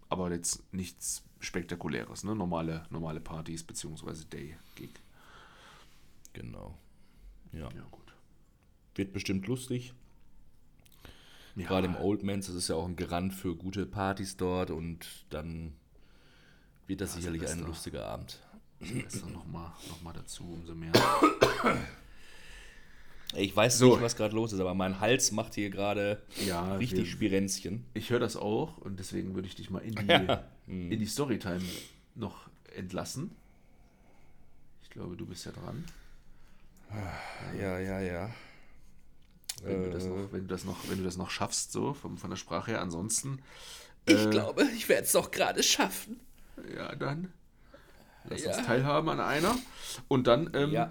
Aber jetzt nichts Spektakuläres, ne? Normale, normale Partys beziehungsweise Day-Gig. Genau. Ja. Ja, gut. Wird bestimmt lustig. Ja, Gerade im Old Mans ist es ja auch ein Garant für gute Partys dort und dann wird das sicherlich ein lustiger Abend. Silvester nochmal noch mal dazu, umso mehr. Ich weiß So. nicht, was gerade los ist, aber mein Hals macht hier gerade Ja, richtig wir- Spirenzchen. Ich höre das auch und deswegen würde ich dich mal in die, Ja. in die Storytime noch entlassen. Ich glaube, du bist ja dran. Ja, ja, ja. Wenn, du, das Äh. noch, wenn, du, das noch, wenn du das noch schaffst, so vom, von der Sprache her. Ansonsten, Ich Äh. glaube, ich werde es doch gerade schaffen. ja, dann lass Ja. uns teilhaben an einer. Und dann ähm, Ja.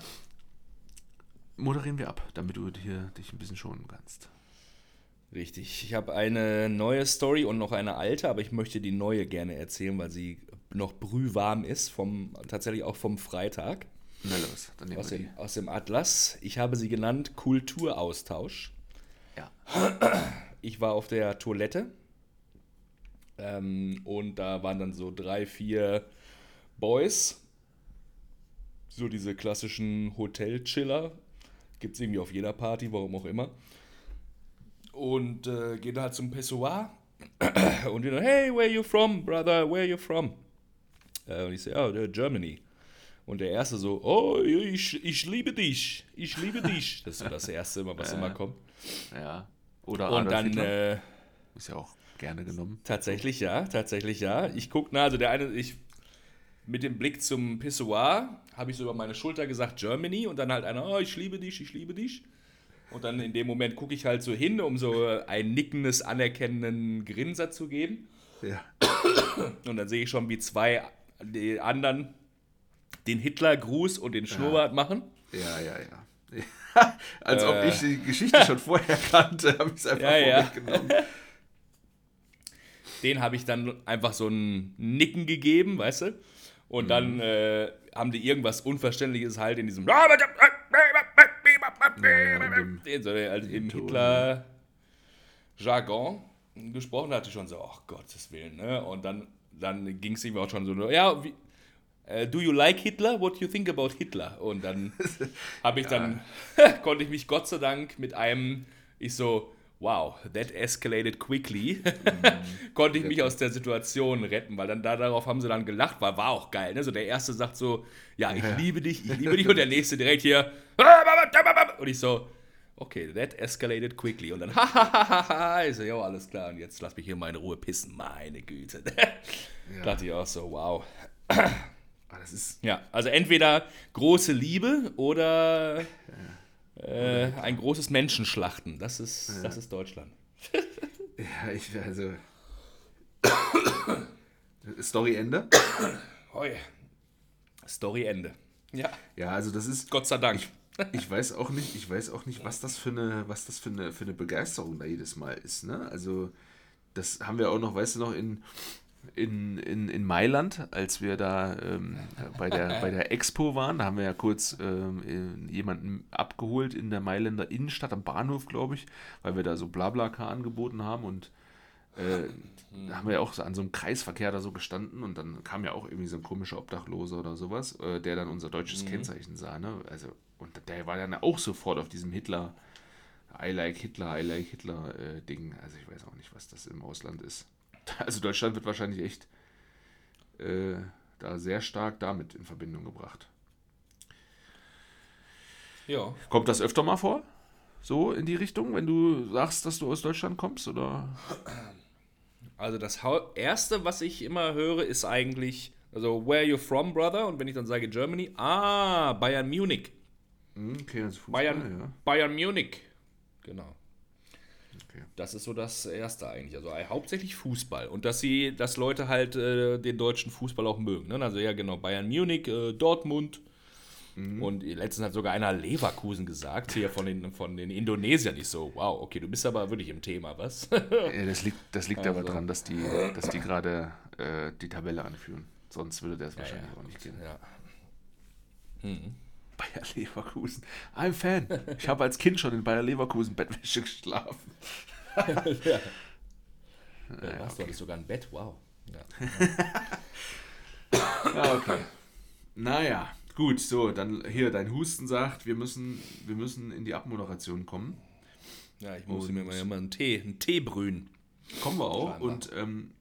moderieren wir ab, damit du hier dich ein bisschen schonen kannst. Richtig. Ich habe eine neue Story und noch eine alte, aber ich möchte die neue gerne erzählen, weil sie noch brühwarm ist, vom, tatsächlich auch vom Freitag Na los, dann nehmen aus wir die. dem, aus dem Atlas. Ich habe sie genannt Kulturaustausch. Ja. Ich war auf der Toilette ähm, und da waren dann so drei, vier Boys. So diese klassischen Hotel-Chiller. Gibt es irgendwie auf jeder Party, warum auch immer. Und äh, gehen halt zum Pessoir und dann, hey, where you from, brother, where you from? Äh, und ich so, ja, oh, Germany. Und der erste so, oh, ich, ich liebe dich, ich liebe dich. Das ist so das erste immer, was immer kommt. Ja. Oder Und Adolf dann äh, ist ja auch gerne genommen. tatsächlich ja, tatsächlich ja. Ich guck, na, also der eine, ich mit dem Blick zum Pissoir habe ich so über meine Schulter gesagt Germany und dann halt einer, oh, ich liebe dich, ich liebe dich. Und dann in dem Moment gucke ich halt so hin, um so ein nickendes, anerkennenden Grinser zu geben. Ja. Und dann sehe ich schon, wie zwei die anderen den Hitlergruß und den Schnurrbart machen. Ja, ja, ja. Als ob Äh. ich die Geschichte schon vorher kannte, habe ich es einfach Ja, ja. vorweggenommen. Den habe ich dann einfach so ein Nicken gegeben, weißt du? Und dann äh, haben die irgendwas Unverständliches halt in diesem. ja, in so, also im Ton, Hitler-Jargon gesprochen, da hatte ich schon so, ach Gottes Willen, ne? Und dann, dann ging es ihm auch schon so, ja, wie, äh, do you like Hitler? What do you think about Hitler? Und dann habe ich dann, konnte ich mich Gott sei Dank mit einem, ich so, wow, that escalated quickly, konnte ich mich aus der Situation retten, weil dann da, darauf haben sie dann gelacht, weil war auch geil, ne? So der erste sagt so, ja, ich Ja. liebe dich, ich liebe dich und der nächste direkt hier und ich so, okay, that escalated quickly und dann hahaha, ich so, jo, alles klar und jetzt lass mich hier mal in Ruhe pissen, meine Güte. Dachte ich auch so, wow. Ah, Ja, also entweder große Liebe oder äh, ein großes Menschenschlachten. Das ist, das ist Deutschland. ja, ich, also. Story Ende? Hoi. Story Ende. Ja, Ja, also das ist. Gott sei Dank. Ich weiß auch nicht, ich weiß auch nicht, was das für eine, was das für eine, für eine Begeisterung da jedes Mal ist. Ne? Also das haben wir auch noch, weißt du noch, in, in, in, in Mailand, als wir da ähm, bei, der, bei der Expo waren, da haben wir ja kurz ähm, jemanden abgeholt in der Mailänder Innenstadt am Bahnhof, glaube ich, weil wir da so Blablacar angeboten haben und äh, da haben wir ja auch so an so einem Kreisverkehr da so gestanden und dann kam ja auch irgendwie so ein komischer Obdachloser oder sowas, äh, der dann unser deutsches Kennzeichen sah, ne? Also, und der war dann auch sofort auf diesem Hitler, I like Hitler, I like Hitler äh, Ding. Also ich weiß auch nicht, was das im Ausland ist. Also Deutschland wird wahrscheinlich echt äh, da sehr stark damit in Verbindung gebracht. Ja. Kommt das öfter mal vor? So in die Richtung, wenn du sagst, dass du aus Deutschland kommst? Oder? Also das Hau Erste, was ich immer höre, ist eigentlich, also where you from, brother? Und wenn ich dann sage Germany, ah, Bayern Munich. Hm, Okay, also Fußball, Bayern, ja. Bayern Munich. Genau. Okay. Das ist so das Erste eigentlich. Also äh, hauptsächlich Fußball. Und dass sie, dass Leute halt äh, den deutschen Fußball auch mögen. Ne? Also ja, genau, Bayern Munich, äh, Dortmund. Und letztens hat sogar einer Leverkusen gesagt, hier von den, von den Indonesiern. Ich so, wow, okay, du bist aber wirklich im Thema, was? Ja, das liegt, das liegt aber Also. dran, dass die, dass die gerade äh, die Tabelle anführen. Sonst würde das wahrscheinlich auch nicht gehen. ja. Bayer Leverkusen. I'm Fan. Ich habe als Kind schon in Bayer Leverkusen Bettwäsche geschlafen. ja. was, du hattest sogar ein Bett, wow. Ja. Ja, okay. Naja, gut, so, dann hier, dein Husten sagt, wir müssen, wir müssen in die Abmoderation kommen. ja, ich muss mir mal mal einen Tee, einen Tee brühen. Kommen wir auch. Scheinbar. Und ähm,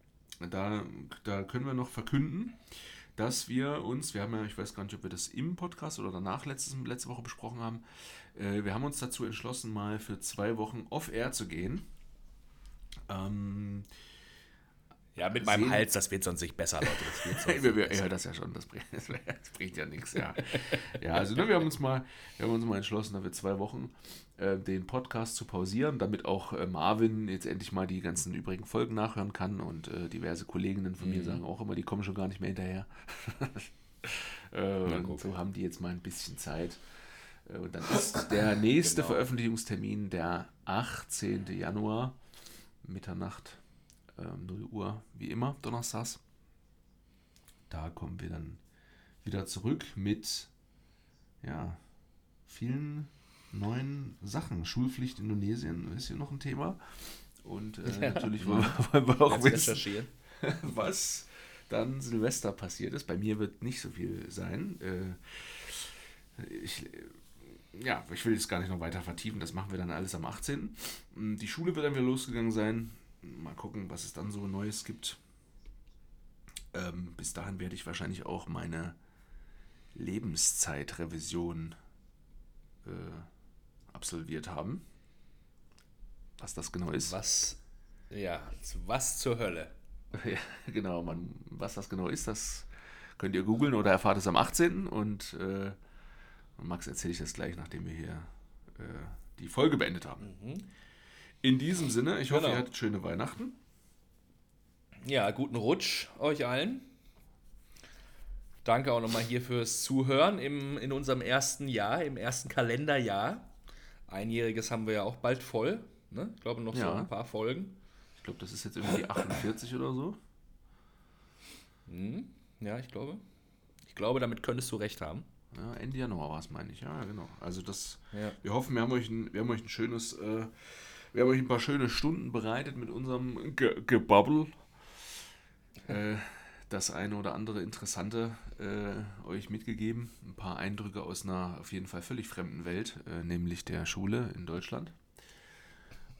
da, da können wir noch verkünden, dass wir uns, wir haben ja, ich weiß gar nicht, ob wir das im Podcast oder danach letztes, letzte Woche besprochen haben, äh, wir haben uns dazu entschlossen, mal für zwei Wochen off-air zu gehen. Ähm, Ja, mit meinem Sehen- Hals, das wird sonst nicht besser, Leute. Das wird sonst wir, wir, besser. ja, das ja schon, das bringt, das bringt ja nichts, ja. Ja, also ne, wir haben uns mal, wir haben uns mal entschlossen, da wir zwei Wochen äh, den Podcast zu pausieren, damit auch äh, Marvin jetzt endlich mal die ganzen übrigen Folgen nachhören kann und äh, diverse Kolleginnen von mir sagen auch immer, die kommen schon gar nicht mehr hinterher. äh, und so haben die jetzt mal ein bisschen Zeit. Äh, Und dann ist der nächste Genau. Veröffentlichungstermin der 18. Januar, Mitternacht, ähm, 0 Uhr, wie immer, donnerstags. Da kommen wir dann wieder zurück mit ja, vielen neuen Sachen. Schulpflicht Indonesien ist hier noch ein Thema. Und äh, Ja. natürlich wollen wir, wollen wir auch wissen, was dann Silvester passiert ist. Bei mir wird nicht so viel sein. Äh, ich, ja, ich will jetzt gar nicht noch weiter vertiefen. Das machen wir dann alles am 18. Mm, Die Schule wird dann wieder losgegangen sein. Mal gucken, was es dann so Neues gibt. Ähm, bis dahin werde ich wahrscheinlich auch meine Lebenszeitrevision äh, absolviert haben. Was das genau ist. Was, ja, was zur Hölle? Ja, genau, man, was das genau ist, das könnt ihr googeln oder erfahrt es am 18. Und äh, Max erzähle ich das gleich, nachdem wir hier äh, die Folge beendet haben. In diesem Sinne, ich hoffe, Genau. ihr hattet schöne Weihnachten. Ja, guten Rutsch euch allen. Danke auch nochmal hier fürs Zuhören im, in unserem ersten Jahr, im ersten Kalenderjahr. Einjähriges haben wir ja auch bald voll. Ne? Ich glaube noch so Ja. ein paar Folgen. Ich glaube, das ist jetzt irgendwie 48 oder so. Hm? Ja, ich glaube. Ich glaube, damit könntest du recht haben. Ja, Ende Januar war es, meine ich. Ja, genau. Also das, Ja. wir hoffen, wir haben euch ein, wir haben euch ein schönes, äh, wir haben euch ein paar schöne Stunden bereitet mit unserem Ge Gebabbel. äh, das eine oder andere Interessante äh, euch mitgegeben. Ein paar Eindrücke aus einer auf jeden Fall völlig fremden Welt, äh, nämlich der Schule in Deutschland.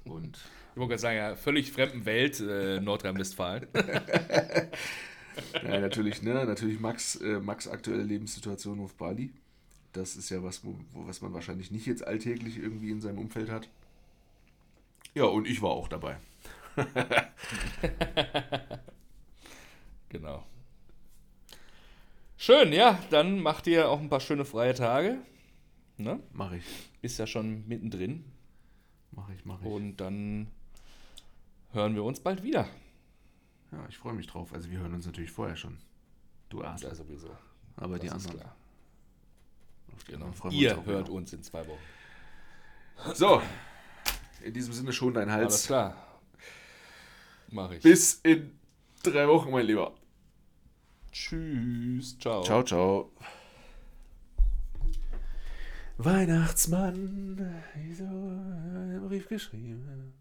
Und Ich wollte gerade sagen, ja, völlig fremden Welt, äh, Nordrhein-Westfalen. ja, natürlich, ne, natürlich Max, äh, Max aktuelle Lebenssituation auf Bali. Das ist ja was, wo, was man wahrscheinlich nicht jetzt alltäglich irgendwie in seinem Umfeld hat. Ja, und ich war auch dabei. Genau. Schön, ja, dann macht ihr auch ein paar schöne freie Tage. Ne? Mache ich. Bist ja schon mittendrin. Mache ich, mache ich. Und dann hören wir uns bald wieder. Ja, ich freue mich drauf. Also wir hören uns natürlich vorher schon. Du Arsch. Ja, sowieso. Aber die Das ist anderen. klar. auf die Genau. uns Ihr auch hört genau. uns in zwei Wochen. So, in diesem Sinne schon dein Alles Hals. klar. Mach ich. Bis in drei Wochen, mein Lieber. Tschüss. Ciao. Ciao, ciao. Weihnachtsmann, wieso einen Brief geschrieben?